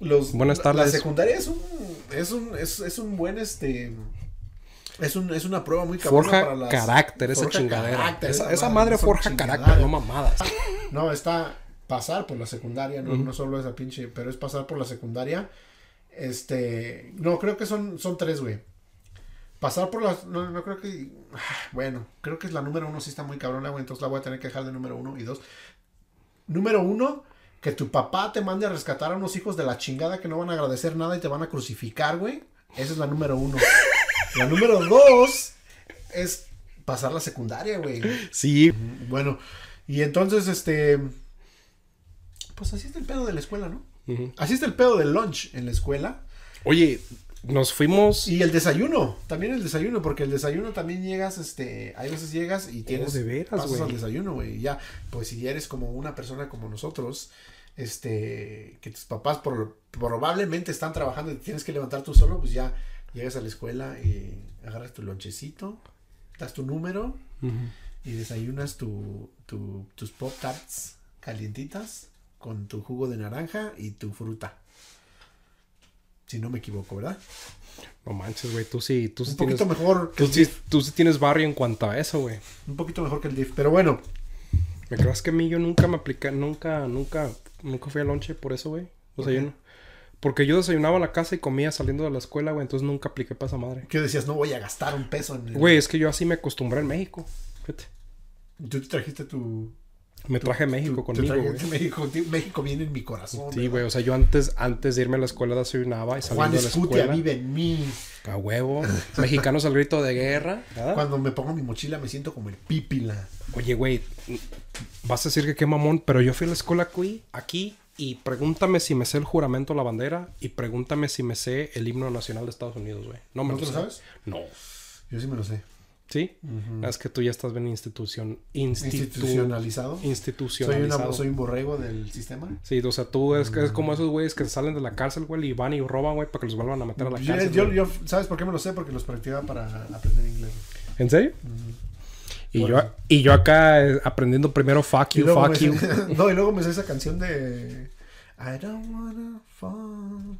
los, Buenas tardes. La secundaria es un, es un, es, es un buen, este, es un, es una prueba muy cabrona Forja para las- carácter, esa forja chingadera. carácter, esa, esa madre, forja carácter, no mamadas. No, está pasar por la secundaria, no, no solo esa pinche, pero es pasar por la secundaria. Este, no, creo que son, son tres, güey. Pasar por las, no, no creo que, bueno, creo que es la número uno, sí está muy cabrona, güey, entonces la voy a tener que dejar de número uno y dos. Número uno, que tu papá te mande a rescatar a unos hijos de la chingada que no van a agradecer nada y te van a crucificar, güey. Esa es la número uno. La número dos es pasar la secundaria, güey. Sí, Bueno, y entonces, este. Pues así está el pedo de la escuela, ¿no? Ujú. Así está el pedo del lunch en la escuela. Oye, nos fuimos. Y el desayuno, también el desayuno, porque el desayuno también llegas, este, hay veces llegas y tienes, Oh, de veras, pasas al desayuno, güey, ya, pues si eres como una persona como nosotros, este, que tus papás por- probablemente están trabajando y tienes que levantar tú solo, pues ya llegas a la escuela y agarras tu lonchecito, das tu número y desayunas tu, tu- tus pop tarts calientitas con tu jugo de naranja y tu fruta. Si no me equivoco, ¿verdad? No manches, güey, tú sí, tú sí Un tienes. poquito mejor que sí, tú sí tienes barrio en cuanto a eso, güey. Un poquito mejor que el DIF. Pero bueno, ¿Me creas que a mí yo nunca me apliqué, nunca, nunca, nunca fui a lonche por eso, güey? O sea, yo no. Porque yo desayunaba en la casa y comía saliendo de la escuela, güey, entonces nunca apliqué para esa madre. ¿qué decías? No voy a gastar un peso en el... Güey, es que yo así me acostumbré en México. Fíjate. Tú te trajiste tu... Me traje México tu- conmigo, güey. México, México viene en mi corazón. Sí, güey, o sea, yo antes, antes de irme a la escuela desayunaba y saliendo Juan de la escuela. vive en mí. A huevo. Mexicanos al grito de guerra. ¿verdad? Cuando me pongo mi mochila me siento como el pípila. Oye, güey, vas a decir que qué mamón, pero yo fui a la escuela aquí, aquí y pregúntame si me sé el juramento a la bandera y pregúntame si me sé el himno nacional de Estados Unidos, güey. No me ¿No lo te lo sé. sabes? No. Yo sí me lo sé. ¿Sí? Es que tú ya estás bien institución, institu- Institucionalizado. Soy, institucionalizado. una, soy un borrego del sistema. Sí, o sea, tú es, que es como esos güeyes que salen de la cárcel, güey, y van y roban, güey, para que los vuelvan a meter a la cárcel. yo- yo- ¿Sabes por qué me lo sé? Porque los practicaba para aprender inglés. ¿En serio? Y, Bueno. yo, y yo acá eh, aprendiendo primero fuck you, fuck you. sé- no, y luego me sé esa canción de I don't wanna fall.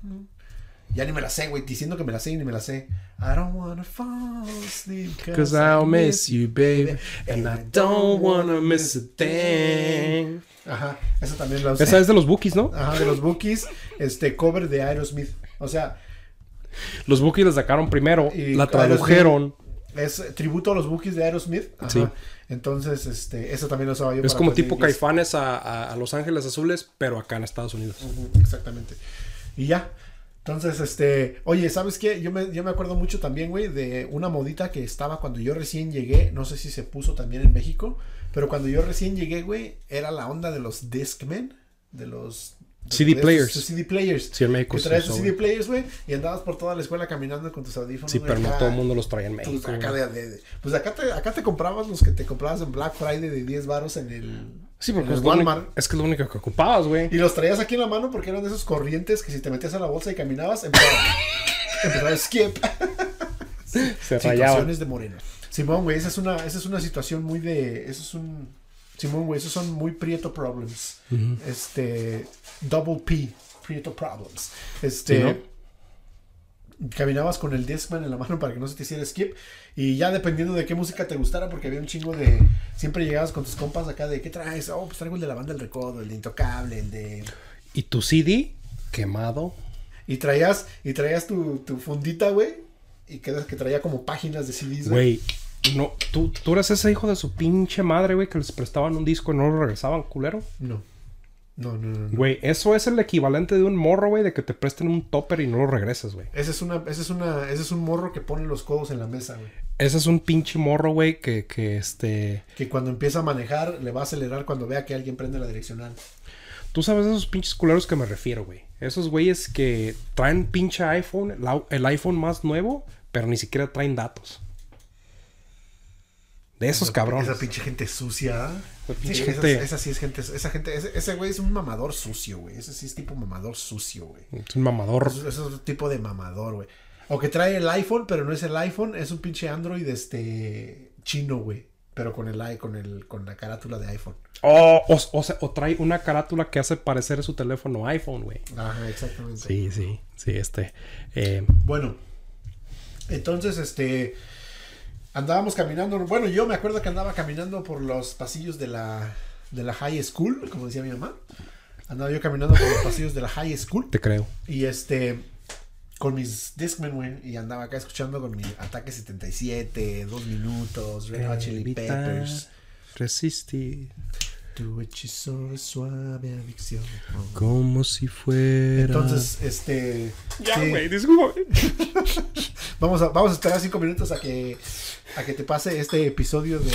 Ya ni me la sé, güey, diciendo que me la sé y ni me la sé. I don't wanna fall asleep Cause I'll miss you, baby. And I don't wanna miss a thing. Ajá, esa también la usé. Esa es de los Bookies, ¿no? Ajá, de los Bookies, este cover de Aerosmith. O sea, Los Bookies la sacaron primero, Y la tradujeron. es tributo a los Bookies de Aerosmith. Ajá. Sí. Entonces, este, eso también lo usaba yo. Es para como tipo inglés. Caifanes a, a- a Los Ángeles Azules, pero acá en Estados Unidos. Ujú, Exactamente. Y ya. Entonces, este, oye, ¿sabes qué? Yo me, yo me acuerdo mucho también, güey, de una modita que estaba cuando yo recién llegué, no sé si se puso también en México, pero cuando yo recién llegué, güey, era la onda de los Discmen, de los... CD de players. esos CD players. Sí, en México Que usó, tus CD players, güey, y andabas por toda la escuela caminando con tus audífonos. Sí, pero no todo el mundo los traía en Pues México. acá, de- de- de- pues acá te, acá te comprabas los que te comprabas en Black Friday de 10 baros en el, Sí, porque es lo, Walmart. es que es lo único que ocupabas, güey. Y los traías aquí en la mano porque eran de esos corrientes que si te metías a la bolsa y caminabas, empezaba, empezaba a skip. Se. Situaciones de moreno. Simón, güey, esa es una, esa es una situación muy de. Eso es un. Simón, güey, esos son muy Prieto Problems. Este. Double P. Prieto Problems. Este. Sí, ¿no? Caminabas con el Discman en la mano para que no se te hiciera skip. Y ya dependiendo de qué música te gustara, porque había un chingo de. Siempre llegabas con tus compas acá de ¿qué traes? Oh, pues traigo el de la banda del recodo, el de Intocable, el de. Y tu CD quemado. Y traías, y traías tu, tu fundita, güey. Y quedas que traía como páginas de CDs, Güey, no, tú, tú eres ese hijo de su pinche madre, güey, que les prestaban un disco y no lo regresaban, culero. No. No, no, no. no. Güey, eso es el equivalente de un morro, güey, de que te presten un topper y no lo regreses, güey. Ese es una, ese es una, ese es un morro que pone los codos en la mesa, güey. Ese es un pinche morro, güey, que, que este... Que cuando empieza a manejar, le va a acelerar cuando vea que alguien prende la direccional. Tú sabes esos pinches culeros que me refiero, güey. Esos güeyes que traen pinche iPhone, el iPhone más nuevo, pero ni siquiera traen datos. De esos Esa- cabrones. Esa pinche gente sucia. Esa pinche Sí, gente- Esa, esa sí es gente. Esa gente. Ese, ese güey es un mamador sucio, güey. Ese sí es tipo mamador sucio, güey. Es un mamador. Es otro tipo de mamador, güey. O que trae el iPhone, pero no es el iPhone, es un pinche Android este chino, güey. Pero con el con el con la carátula de iPhone. Oh, o, o sea, o trae una carátula que hace parecer su teléfono iPhone, güey. Ajá, exactamente. Sí, sí, sí, este. eh, Bueno, entonces, este, andábamos caminando, bueno, yo me acuerdo que andaba caminando por los pasillos de la, de la high school, como decía mi mamá. Andaba yo caminando por los pasillos de la high school te creo. y este, con mis Discman, güey, y andaba acá escuchando con mi Ataque 77, Dos Minutos, Red Hot Chili Peppers. Resistir Tu hechizo de suave adicción. como si fuera. Entonces, este... Ya, sí. güey, disculpa. Vamos a, vamos a esperar cinco minutos a que, a que te pase este episodio de.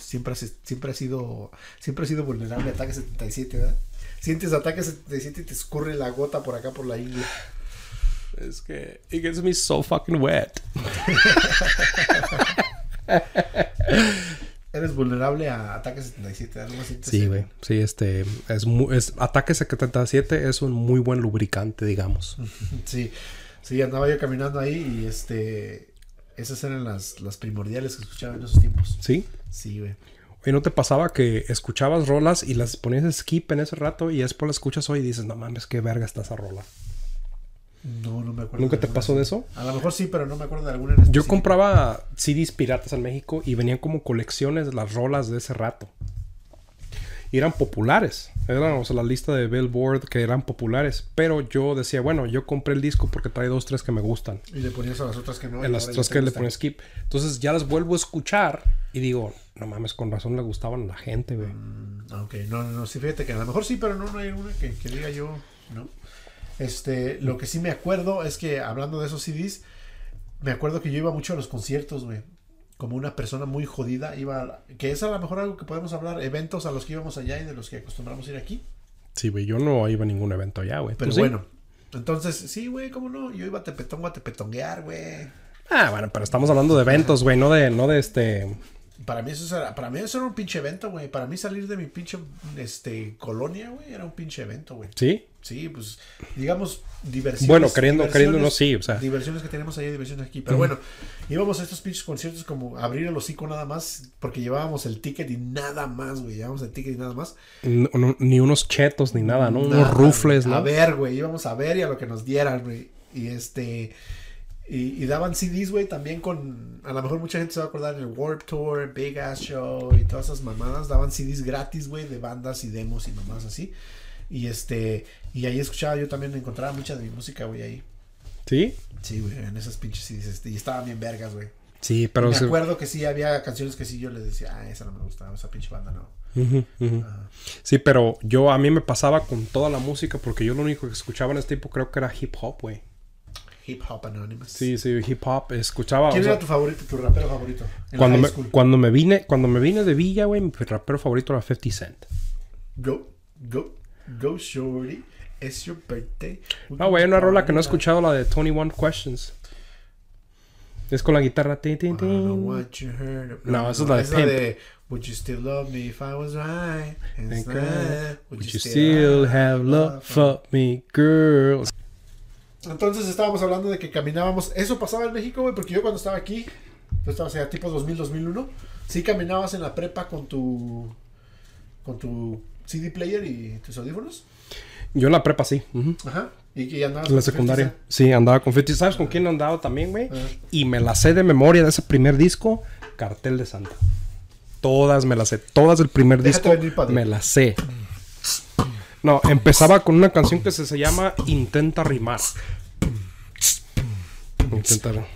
Siempre has, siempre ha sido. Siempre ha sido vulnerable a ataque 77, ¿verdad? Sientes ataque 77 y te escurre la gota por acá por la ingle. Es que it gets me so fucking wet. Eres vulnerable a ataque 77, algo así. Sí, güey. Sí, este. Es, mu- es Ataque 77 es un muy buen lubricante, digamos. Sí, sí, andaba yo caminando ahí y este. Esas eran las, las primordiales que escuchaba en esos tiempos. ¿Sí? Sí, güey. Oye, ¿no te pasaba que escuchabas rolas y las ponías skip en ese rato y después las escuchas hoy y dices, no mames, qué verga está esa rola? No, no me acuerdo. ¿Nunca te pasó de eso? A lo mejor sí, pero no me acuerdo de alguna en Yo compraba CDs piratas en México y venían como colecciones de las rolas de ese rato. Y eran populares. Eran, o sea, la lista de Billboard que eran populares. Pero yo decía, bueno, yo compré el disco porque trae dos, tres que me gustan. Y le ponías a las otras que no. En las otras que le pones skip. Entonces ya las vuelvo a escuchar y digo, no mames, con razón le gustaban a la gente, güey. Ok, no, no, no, sí, fíjate que a lo mejor sí, pero no, no hay una que, que diga yo, ¿no? Este, lo que sí me acuerdo es que hablando de esos CDs, me acuerdo que yo iba mucho a los conciertos, güey. Como una persona muy jodida, iba, a- que es a lo mejor algo que podemos hablar, eventos a los que íbamos allá y de los que acostumbramos ir aquí. Sí, güey, yo no iba a ningún evento allá, güey. ¿Tú Pero sí? bueno, entonces, sí, güey, ¿cómo no? Yo iba a Tepetongo a tepetonguear, güey. Ah, bueno, pero estamos hablando de eventos, güey, no de, no de este. Para mí eso era, para mí eso era un pinche evento, güey. Para mí salir de mi pinche, este, colonia, güey, era un pinche evento, güey. ¿Sí? Sí, pues digamos diversiones. Bueno, queriendo- diversiones- queriendo no, sí, o sea. Diversiones que tenemos allá, diversiones aquí. Pero bueno, íbamos a estos pinches conciertos como abrir el hocico nada más porque llevábamos el ticket y nada más, güey. Llevábamos el ticket y nada más. No- no- ni unos chetos ni nada, ¿no? Nada, unos rufles. ¿no? A ver, güey, íbamos a ver y a lo que nos dieran, güey. Y este. Y, y daban CDs, güey, también con. A lo mejor mucha gente se va a acordar en el Warp Tour, Big Ass Show y todas esas mamadas. Daban CDs gratis, güey, de bandas y demos y mamadas así. Y este. Y ahí escuchaba yo también, encontraba mucha de mi música, güey, ahí. ¿Sí? Sí, güey, en esas pinches CDs. Este, y estaban bien vergas, güey. Sí, pero... me se- acuerdo que sí había canciones que sí yo les decía, ah, esa no me gusta, esa pinche banda no. Sí, pero yo a mí me pasaba con toda la música porque yo lo único que escuchaba en este tiempo creo que era hip hop, güey. Hip Hop Anonymous. Sí, sí, hip hop. Escuchaba... ¿Quién o sea, era tu favorito, tu rapero favorito? En la cuando, high me, cuando me vine cuando me vine de Villa, güey, mi rapero favorito era 50 Cent. Go, go, go, shorty. It's your birthday. No, güey, hay una rola que no he escuchado, la de 21 Questions. Es con la guitarra. tin, tin, tin. what you heard. No, esa es la de es Pimp. Would you still love me if I was right? Not, Would you still have love for me, girl? Entonces estábamos hablando de que caminábamos. Eso pasaba en México, güey, porque yo cuando estaba aquí, tú estabas allá tipo 2000, 2001, sí caminabas en la prepa con tu con tu CD player y tus audífonos. Yo en la prepa sí. Ajá. Y que andabas En la secundaria. 50 Sí, andaba con 50. ¿Sabes con quién andaba también, güey? Y me la sé de memoria de ese primer disco, Cartel de Santa. Todas me las sé. Todas del primer Déjate disco venir, me las sé. No, empezaba con una canción que se, se llama Intenta rimar. Intenta rimar.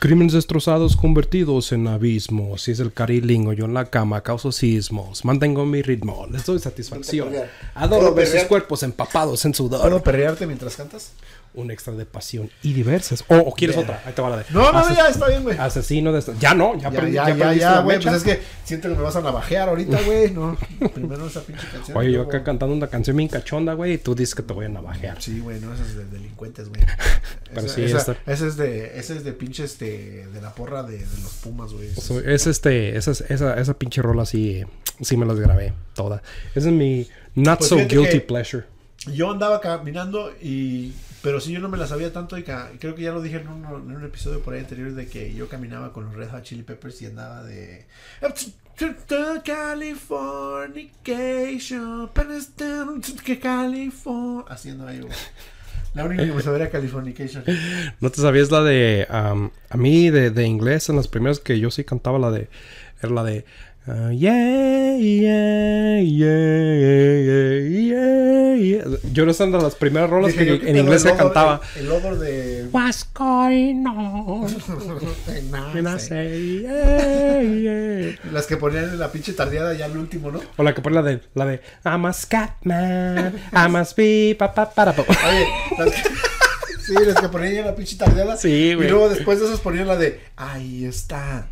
Crímenes destrozados convertidos en abismos. Si es el carilingo, yo en la cama causo sismos. Mantengo mi ritmo, les doy satisfacción. Adoro ¿Puedo ver sus cuerpos empapados en sudor. ¿Puedo perrearte mientras cantas? Un extra de pasión y diversas. Oh, ¿o quieres Ver. otra? Ahí te va la de. No, no, Ases- ya está bien, güey. Asesino de... Ya no, ya, Ya, perdí- ya, ya, ya, güey. Pues es que siento que me vas a navajear ahorita, güey. No, primero esa pinche canción. Oye, yo acá cantando una canción bien cachonda, güey, y tú dices que te voy a navajear. Sí, güey, no, ese es de delincuentes, güey. Pero Esa- sí, esa- esta- ese es de, ese es de pinche, este, de la porra de, de los Pumas, güey. Ese So, es- es este, esa, esa, esa pinche rola sí, sí me las grabé toda. Esa es mi not Pues so guilty pleasure. Yo andaba caminando y... Pero sí, yo no me la sabía tanto y creo que ya lo dije en un, episodio por ahí anterior de que yo caminaba con los Red Hot Chili Peppers y andaba de... Californication, California... Haciendo ahí. La única que me sabía era Californication. ¿No te sabías la de... um, a mí de, de inglés, en las primeras que yo sí cantaba la de... Era la de... uh, yeah, yeah, yeah. Yo no sé de las primeras rolas Dije que yo, en inglés se cantaba. El, el odor de... What's going on? Las que ponían la pinche tardeada ya al último, ¿no? O la que pone la de, la de I'm a scatman, I must be pa pa para pa. Oye, las que... Sí, las que ponían ya la pinche tardeada. Sí, güey. Y luego después de esas ponían la de... Ahí está.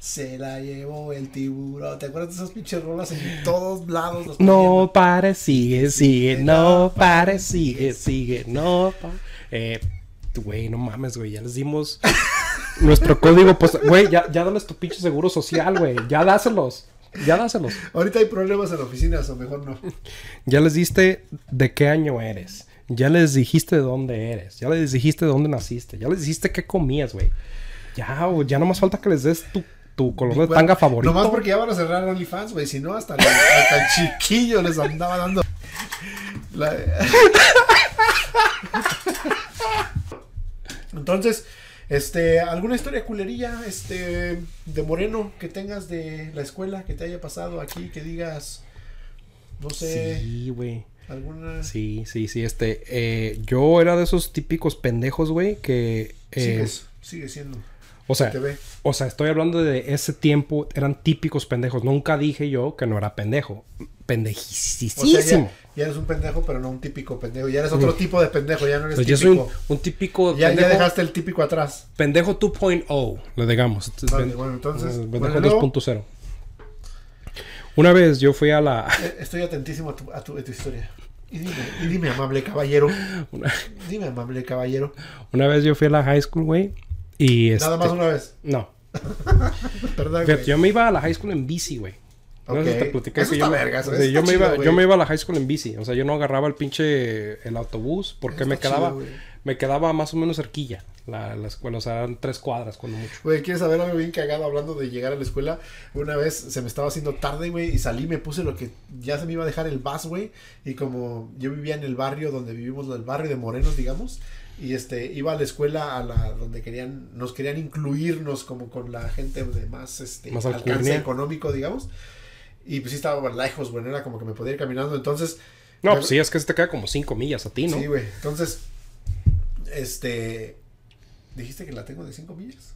Se la llevó el tiburón. ¿Te acuerdas de esas pinches rolas en todos lados? No pare, sigue, sigue, no pare, sigue, sigue, no pare. Eh, güey, no mames, güey, ya les dimos nuestro código, pues, güey, ya, ya dales tu pinche seguro social, güey, ya dáselos, ya dáselos. Ahorita hay problemas en la oficina, o mejor no. Ya les diste de qué año eres, ya les dijiste de dónde eres, ya les dijiste de dónde naciste, ya les dijiste qué comías, güey. Ya, güey, ya nomás falta que les des tu, tu color de tanga favorito. Nomás porque ya van a cerrar OnlyFans, güey. Si no, hasta, el- hasta el chiquillo les andaba dando. La- Entonces, este, ¿alguna historia culerilla, este, de Moreno que tengas de la escuela que te haya pasado aquí, que digas, no sé, Sí, güey. alguna... Sí, sí, sí, este, eh, yo era de esos típicos pendejos, güey, que, eh, Sigues, sigue siendo. O sea, o sea, estoy hablando de ese tiempo, eran típicos pendejos, nunca dije yo que no era pendejo, O pendejísimo. sea, ya, ya eres un pendejo, pero no un típico pendejo. Ya eres otro tipo de pendejo, ya no eres Pues yo típico. soy un, un típico Ya, ya pendejo, dejaste el típico atrás. pendejo 2.0, le digamos. Vale, Pen- bueno, entonces, bueno, pendejo luego- 2.0. Una vez yo fui a la... Eh, Estoy atentísimo a tu, a tu, a tu historia. Y dime, y dime, amable caballero. Una, Dime, amable caballero. una vez yo fui a la high school, güey, y... Nada este- más una vez. No, yo me iba a la high school en bici, güey. No sé si Ok. te platiqué Eso que yo me, o sea, yo, me iba, yo me iba a la high school en bici. O sea, yo no agarraba el pinche el autobús porque me quedaba, chido, me quedaba más o menos cerquilla la, la escuela. O sea, eran tres cuadras cuando mucho. Güey, ¿quieres saber algo bien cagado hablando de llegar a la escuela? Una vez se me estaba haciendo tarde, güey, y salí, me puse lo que ya se me iba a dejar el bus, güey. Y como yo vivía en el barrio donde vivimos, el barrio de Morenos, digamos. Y este, iba a la escuela a la donde querían, nos querían incluirnos como con la gente de más, este, Más alcance económico, digamos. Y pues sí estaba lejos, güey, no era como que me podía ir caminando. Entonces, No, me- pues sí, es que se te queda como cinco millas a ti, ¿no? Sí, güey. Entonces, este. ¿Dijiste que la tengo de 5 millas?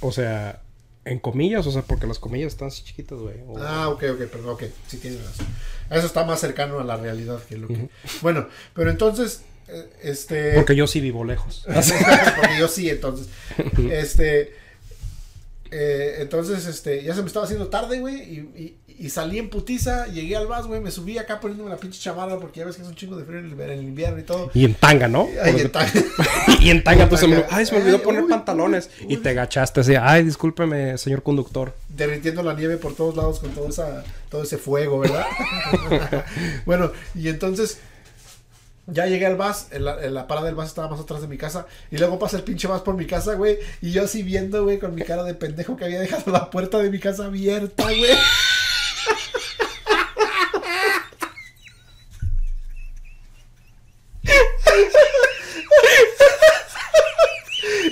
O sea, en comillas, o sea, porque las comillas están así chiquitas, güey. O- Ah, ok, ok, perdón, ok. Sí tienes razón. Eso está más cercano a la realidad que lo que. Bueno, pero entonces. Eh, Este. Porque yo sí vivo lejos. Porque yo sí, entonces. Este. eh, entonces, este, ya se me estaba haciendo tarde, güey, y, y- y salí en putiza, llegué al bus, güey, me subí acá poniéndome la pinche chamarra porque ya ves que es un chingo de frío en el, en el invierno y todo. Y en tanga, ¿no? Ay, Por- está- y en tanga, se me... tanga. Ay, se me olvidó Ay, poner uy, pantalones. uy, Y te agachaste así. Ay, discúlpeme, señor conductor. derritiendo la nieve por todos lados con todo, esa, todo ese fuego, ¿verdad? bueno, y entonces ya llegué al bus, en la, en la parada del bus estaba más atrás de mi casa, y luego pasa el pinche bus por mi casa, güey, y yo así viendo, güey, con mi cara de pendejo que había dejado la puerta de mi casa abierta, güey.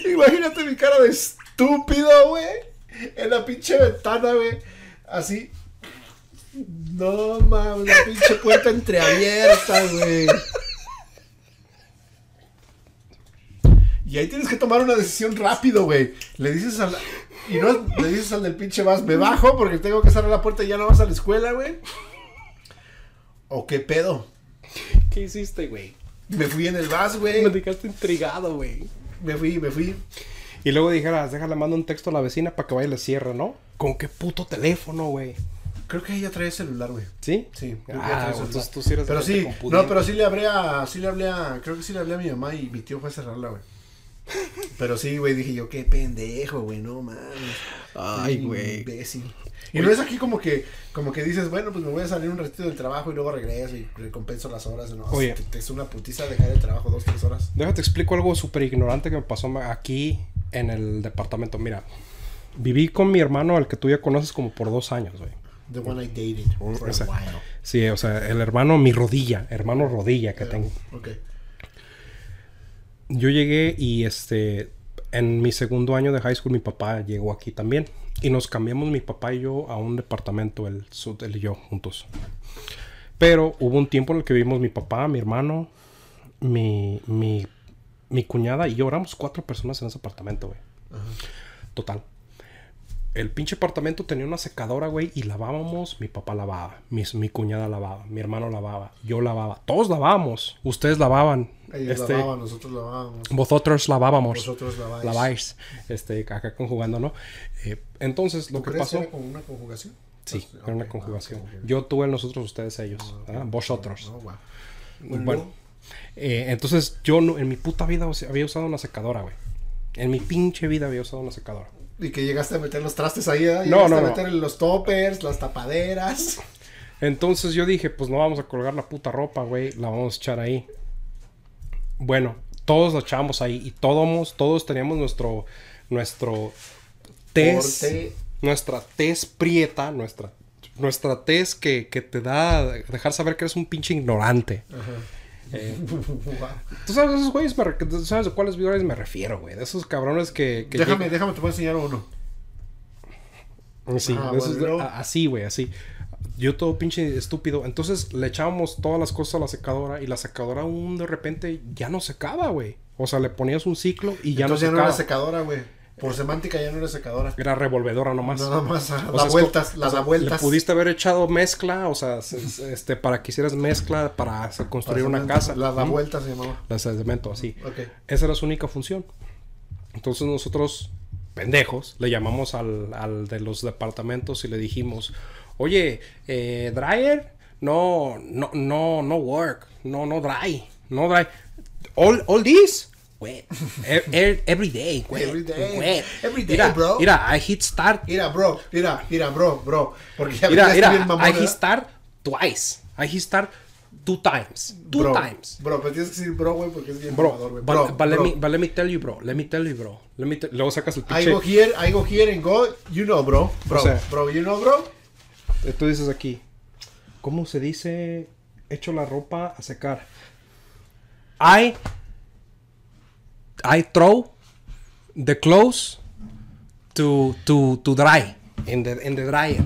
Imagínate mi cara de estúpido, güey. En la pinche ventana, güey. Así. No mames, la pinche puerta entreabierta, güey. Y ahí tienes que tomar una decisión rápido, güey. Le dices al. Y no le dices al del pinche vas, me bajo porque tengo que cerrar la puerta y ya no vas a la escuela, güey. ¿O qué pedo? ¿Qué hiciste, güey? Me fui en el bus, Me güey. dejaste intrigado, güey. Me fui, me fui. Y luego dijeras, déjale, mando un texto a la vecina para que vaya y le cierre, ¿no? ¿Con qué puto teléfono, güey? Creo que ella trae celular, güey. ¿Sí? Sí, Ah, entonces tú sí eres Pero sí, no, pero sí le hablé a, sí le hablé a, creo que sí le hablé a mi mamá y mi tío fue a cerrarla, güey. Pero sí, güey, dije yo, qué pendejo, güey, no mames. Ay, güey. Imbécil. Y no es aquí como que, como que dices, bueno, pues me voy a salir un ratito del trabajo y luego regreso y recompenso las horas. No, Oye. es una putiza dejar el trabajo dos, tres horas. Déjate explico algo súper ignorante que me pasó aquí en el departamento. Mira, viví con mi hermano, al que tú ya conoces, como por dos años, güey. The one I dated for a while. Sí, o sea, el hermano, mi rodilla, hermano rodilla que tengo. Ok. Yo llegué y este, en mi segundo año de high school, mi papá llegó aquí también. Y nos cambiamos mi papá y yo a un departamento, él, él y yo, juntos. Pero hubo un tiempo en el que vivimos mi papá, mi hermano, mi, mi, mi cuñada y yo. Éramos cuatro personas en ese apartamento, güey. Total. El pinche apartamento tenía una secadora, güey, y lavábamos. Mi papá lavaba, mis- mi cuñada lavaba, mi hermano lavaba, yo lavaba. Todos lavábamos. Ustedes lavaban. Ellos este, lavaban, nosotros lavábamos. vosotros lavábamos. Vosotros laváis. Laváis. Este, acá conjugando, ¿no? Eh, entonces, lo ¿Tú que crees pasó. que era con una conjugación? Sí, Pues, era una conjugación. ah. Yo tuve el nosotros, ustedes, ellos. Ah, ¿ah? Vosotros. No, wow. Bueno, eh, entonces yo no, en mi puta vida había usado una secadora, güey. En mi pinche vida había usado una secadora. Y que llegaste a meter los trastes ahí, ¿eh? No, Llegaste no, a no. meter los toppers, las tapaderas. Entonces yo dije, pues no vamos a colgar la puta ropa, güey. La vamos a echar ahí. Bueno, todos la echamos ahí. Y todos, todos teníamos nuestro, nuestro test. Porte. Nuestra tez prieta, nuestra, nuestra tez que, que te da dejar saber que eres un pinche ignorante. Eh. ¿Tú sabes de esos güeyes? me ¿Tú sabes de cuáles güeyes me refiero, güey? De esos cabrones que... que déjame, llegan- déjame, te voy a enseñar uno. Sí, Ah, de esos- bueno, luego. a- así, güey, así. Yo todo pinche estúpido. Entonces le echábamos todas las cosas a la secadora y la secadora un de repente ya no secaba, güey. O sea, le ponías un ciclo y ya Entonces no ya no secaba. era secadora, güey. Por semántica ya no era secadora. Era revolvedora nomás. Nada más a- O da sea, es vueltas, o sea, da vueltas. Le pudiste haber echado mezcla, o sea, se- se- este, para que hicieras mezcla para construir una casa. La da vueltas se llamaba. La cemento, así. Ok. Esa era su única función. Entonces nosotros, pendejos, le llamamos al, al de los departamentos y le dijimos, oye, eh, dryer, no, no, no, no work, no, no dry, no dry. All, all this, wet. E- e- every day, wet, Every day. wet. Every day, mira, bro. Mira, I hit start, Mira, bro, mira, mira, bro, bro. Porque ya mira, mira, bien mamón, I hit start twice. I hit start two times, two bro, times. Bro, pero tienes que decir bro, güey, porque es bien Bro, güey. but, Bro, but let bro. me, but let me tell you, bro. Let me tell you, bro. Let me Luego sacas el I pinche. go here, I go here and go, you know, bro. Bro, O sea- bro, you know, bro. Eh, Tú dices aquí. ¿Cómo se dice? Echo la ropa a secar. I. I throw the clothes to, to, to dry. In the, in the dryer.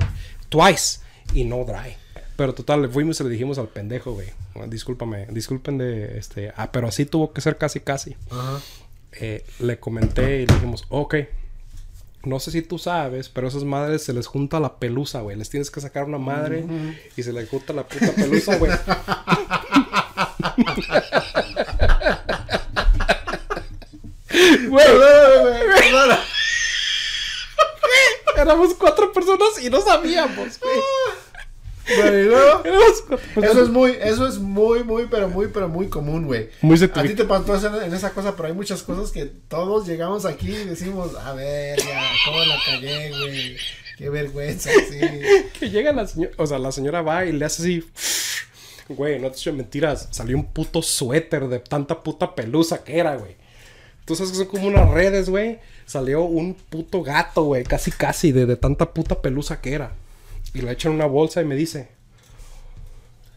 Twice. Y no dry. Pero total, le fuimos y le dijimos al pendejo, güey. Discúlpame, disculpen de este. Ah, pero así tuvo que ser casi, casi. Eh, le comenté y le dijimos, ok, no sé si tú sabes, pero a esas madres se les junta la pelusa, güey. Les tienes que sacar una madre y se les junta la puta pelusa, güey. Güey, Perdóname, güey, perdóname. éramos cuatro personas y no sabíamos, güey. Bueno, personas. Eso es muy, eso es muy, muy, pero muy, pero muy común, güey. Muy A ti te pasó en esa cosa, pero hay muchas cosas que todos llegamos aquí y decimos, a ver, ya, cómo la cagué, güey. Qué vergüenza, sí. Que llega la señora, o sea, la señora va y le hace así. Güey, no te echo mentiras. Salió un puto suéter de tanta puta pelusa que era, güey. Tú sabes que son como unas redes, güey. Salió un puto gato, güey. Casi, casi, de, de tanta puta pelusa que era. Y la echan en una bolsa y me dice: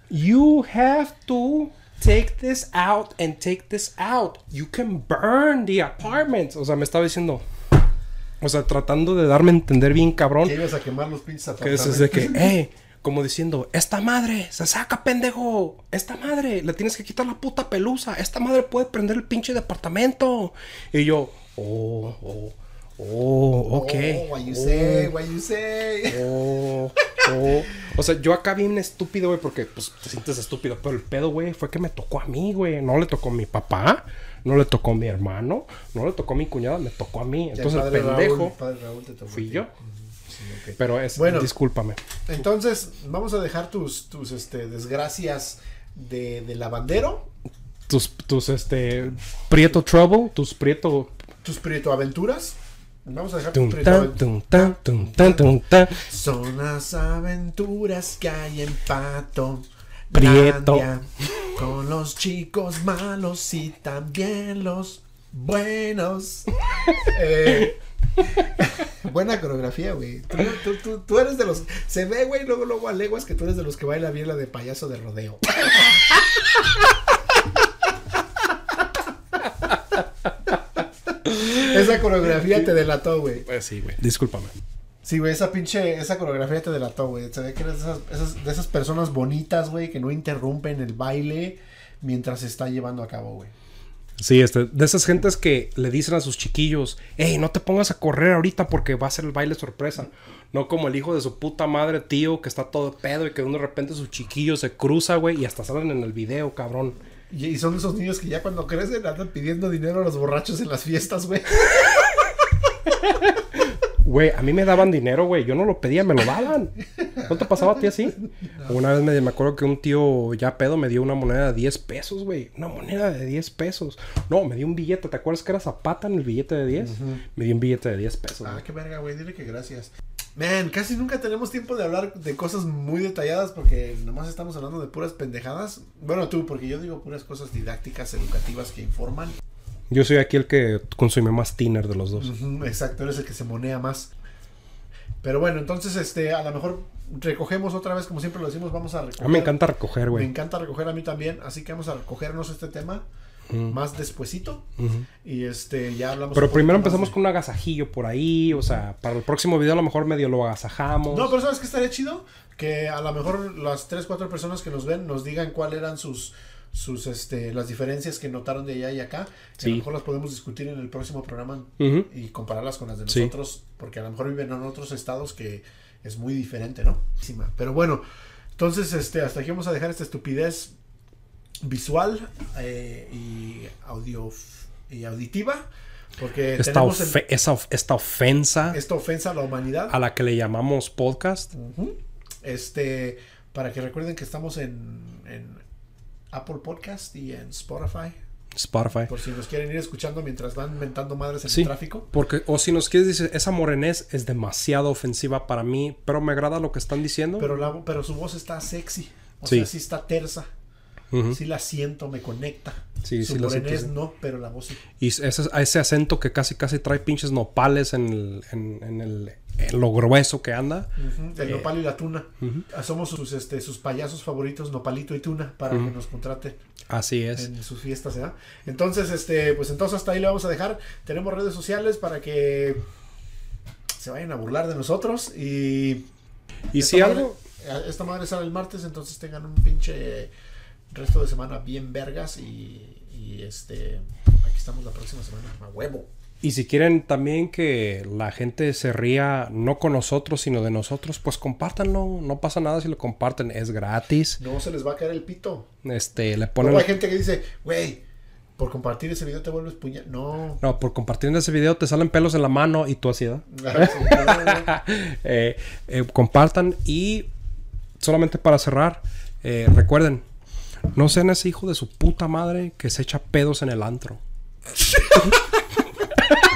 You have to take this out and take this out. You can burn the apartments. O sea, me estaba diciendo. O sea, tratando de darme a entender bien cabrón. Que ibas a quemar los pinches Que es de que, hey, como diciendo, esta madre se saca, pendejo. Esta madre, le tienes que quitar la puta pelusa. Esta madre puede prender el pinche departamento. Y yo, oh, oh, oh, ok. Oh, what you say, what you say. Oh, oh. O sea, yo acá bien estúpido, güey, porque pues te sientes estúpido. Pero el pedo, güey, fue que me tocó a mí, güey. No le tocó a mi papá, no le tocó a mi hermano, no le tocó a mi cuñada, me tocó a mí. Entonces el pendejo Raúl, padre Raúl te tocó a fui yo. Pero es, Bueno. discúlpame. Entonces, vamos a dejar tus, tus este, desgracias de, de lavandero, Tus, tus, este, Prieto Trouble, tus Prieto... tus prietoaventuras. Vamos a dejar tus Tum, tan, tum, tan, tan. Son las aventuras que hay en Pato. Prieto. Con los chicos malos y también los buenos. Eh, buena coreografía, güey. Tú, tú- tú- tú eres de los. Se ve, güey, luego, luego a leguas que tú eres de los que baila bien la de payaso de rodeo. Esa coreografía te delató, güey. Pues sí, güey. Discúlpame. Sí, güey, esa pinche, esa coreografía te delató, güey. Se ve que eres de esas, esas- de esas personas bonitas, güey, que no interrumpen el baile mientras se está llevando a cabo, güey. Sí, este, de esas gentes que le dicen a sus chiquillos, hey, no te pongas a correr ahorita porque va a ser el baile sorpresa. No como el hijo de su puta madre, tío, que está todo de pedo y que de repente su chiquillo se cruza, güey, y hasta salen en el video, cabrón. Y, y son esos niños que ya cuando crecen andan pidiendo dinero a los borrachos en las fiestas, güey. Güey, a mí me daban dinero, güey. Yo no lo pedía, me lo daban. ¿No te pasaba a ti así? Una vez me, me acuerdo que un tío ya pedo me dio una moneda de 10 pesos, güey. Una moneda de 10 pesos. No, me dio un billete. ¿Te acuerdas que era Zapata en el billete de 10? Me dio un billete de 10 pesos. Ah, qué verga, güey, dile que gracias. Man, casi nunca tenemos tiempo de hablar de cosas muy detalladas porque nomás estamos hablando de puras pendejadas. Bueno, tú, porque yo digo puras cosas didácticas, educativas que informan. Yo soy aquí el que consume más tiner de los dos. Exacto, eres el que se monea más. Pero bueno, entonces, este, a lo mejor recogemos otra vez, como siempre lo decimos, vamos a recoger. A mí me encanta recoger, Me güey. encanta recoger a mí también, así que vamos a recogernos este tema más despuesito. Ujú. Y este, ya hablamos. Pero primero empezamos de- con un agasajillo por ahí. O sea, para el próximo video a lo mejor medio lo agasajamos. No, pero ¿sabes qué estaría chido? Que a lo mejor las 3, 4 personas que nos ven nos digan cuáles eran sus sus este las diferencias que notaron de allá y acá. Y a Sí. lo mejor las podemos discutir en el próximo programa y compararlas con las de Sí. nosotros, porque a lo mejor viven en otros estados que es muy diferente, ¿no? Pero bueno, entonces este hasta aquí vamos a dejar esta estupidez visual eh, y audio y auditiva, porque Esta, el- esa esta ofensa esta ofensa a la humanidad. a la que le llamamos podcast. Este, para que recuerden que estamos en, en Apple Podcast y en Spotify. Spotify. Por si nos quieren ir escuchando mientras van mentando madres en Sí, el tráfico. porque, o si nos quieres decir, esa morenés es demasiado ofensiva para mí, pero me agrada lo que están diciendo. Pero, la, pero su voz está sexy. O Sí. sea, sí está tersa. Ujú. Sí la siento, me conecta. Sí, su sí morenés no, pero la voz sí. Y ese, ese acento que casi casi trae pinches nopales en, el, en, en el, en lo grueso que anda. El Eh, nopal y la tuna. Ah, Somos sus, este, sus payasos favoritos, Nopalito y Tuna, para que nos contraten. Así es. en sus fiestas, ¿verdad? Entonces, este, pues entonces hasta ahí le vamos a dejar. Tenemos redes sociales para que se vayan a burlar de nosotros y Y si madre- algo, esta madre sale el martes, entonces tengan un pinche resto de semana bien vergas y, y, este, aquí estamos la próxima semana, a huevo. y si quieren también que la gente se ría no con nosotros, sino de nosotros, pues compártanlo. No pasa nada si lo comparten, es gratis. No se les va a caer el pito. Este, le ponen... hay gente que dice, güey, por compartir ese video te vuelves puñal. No. No, por compartir ese video te salen pelos en la mano y tú así. Ah, no, no, no. Eh, eh, compartan y solamente para cerrar, eh, recuerden, no sean ese hijo de su puta madre que se echa pedos en el antro.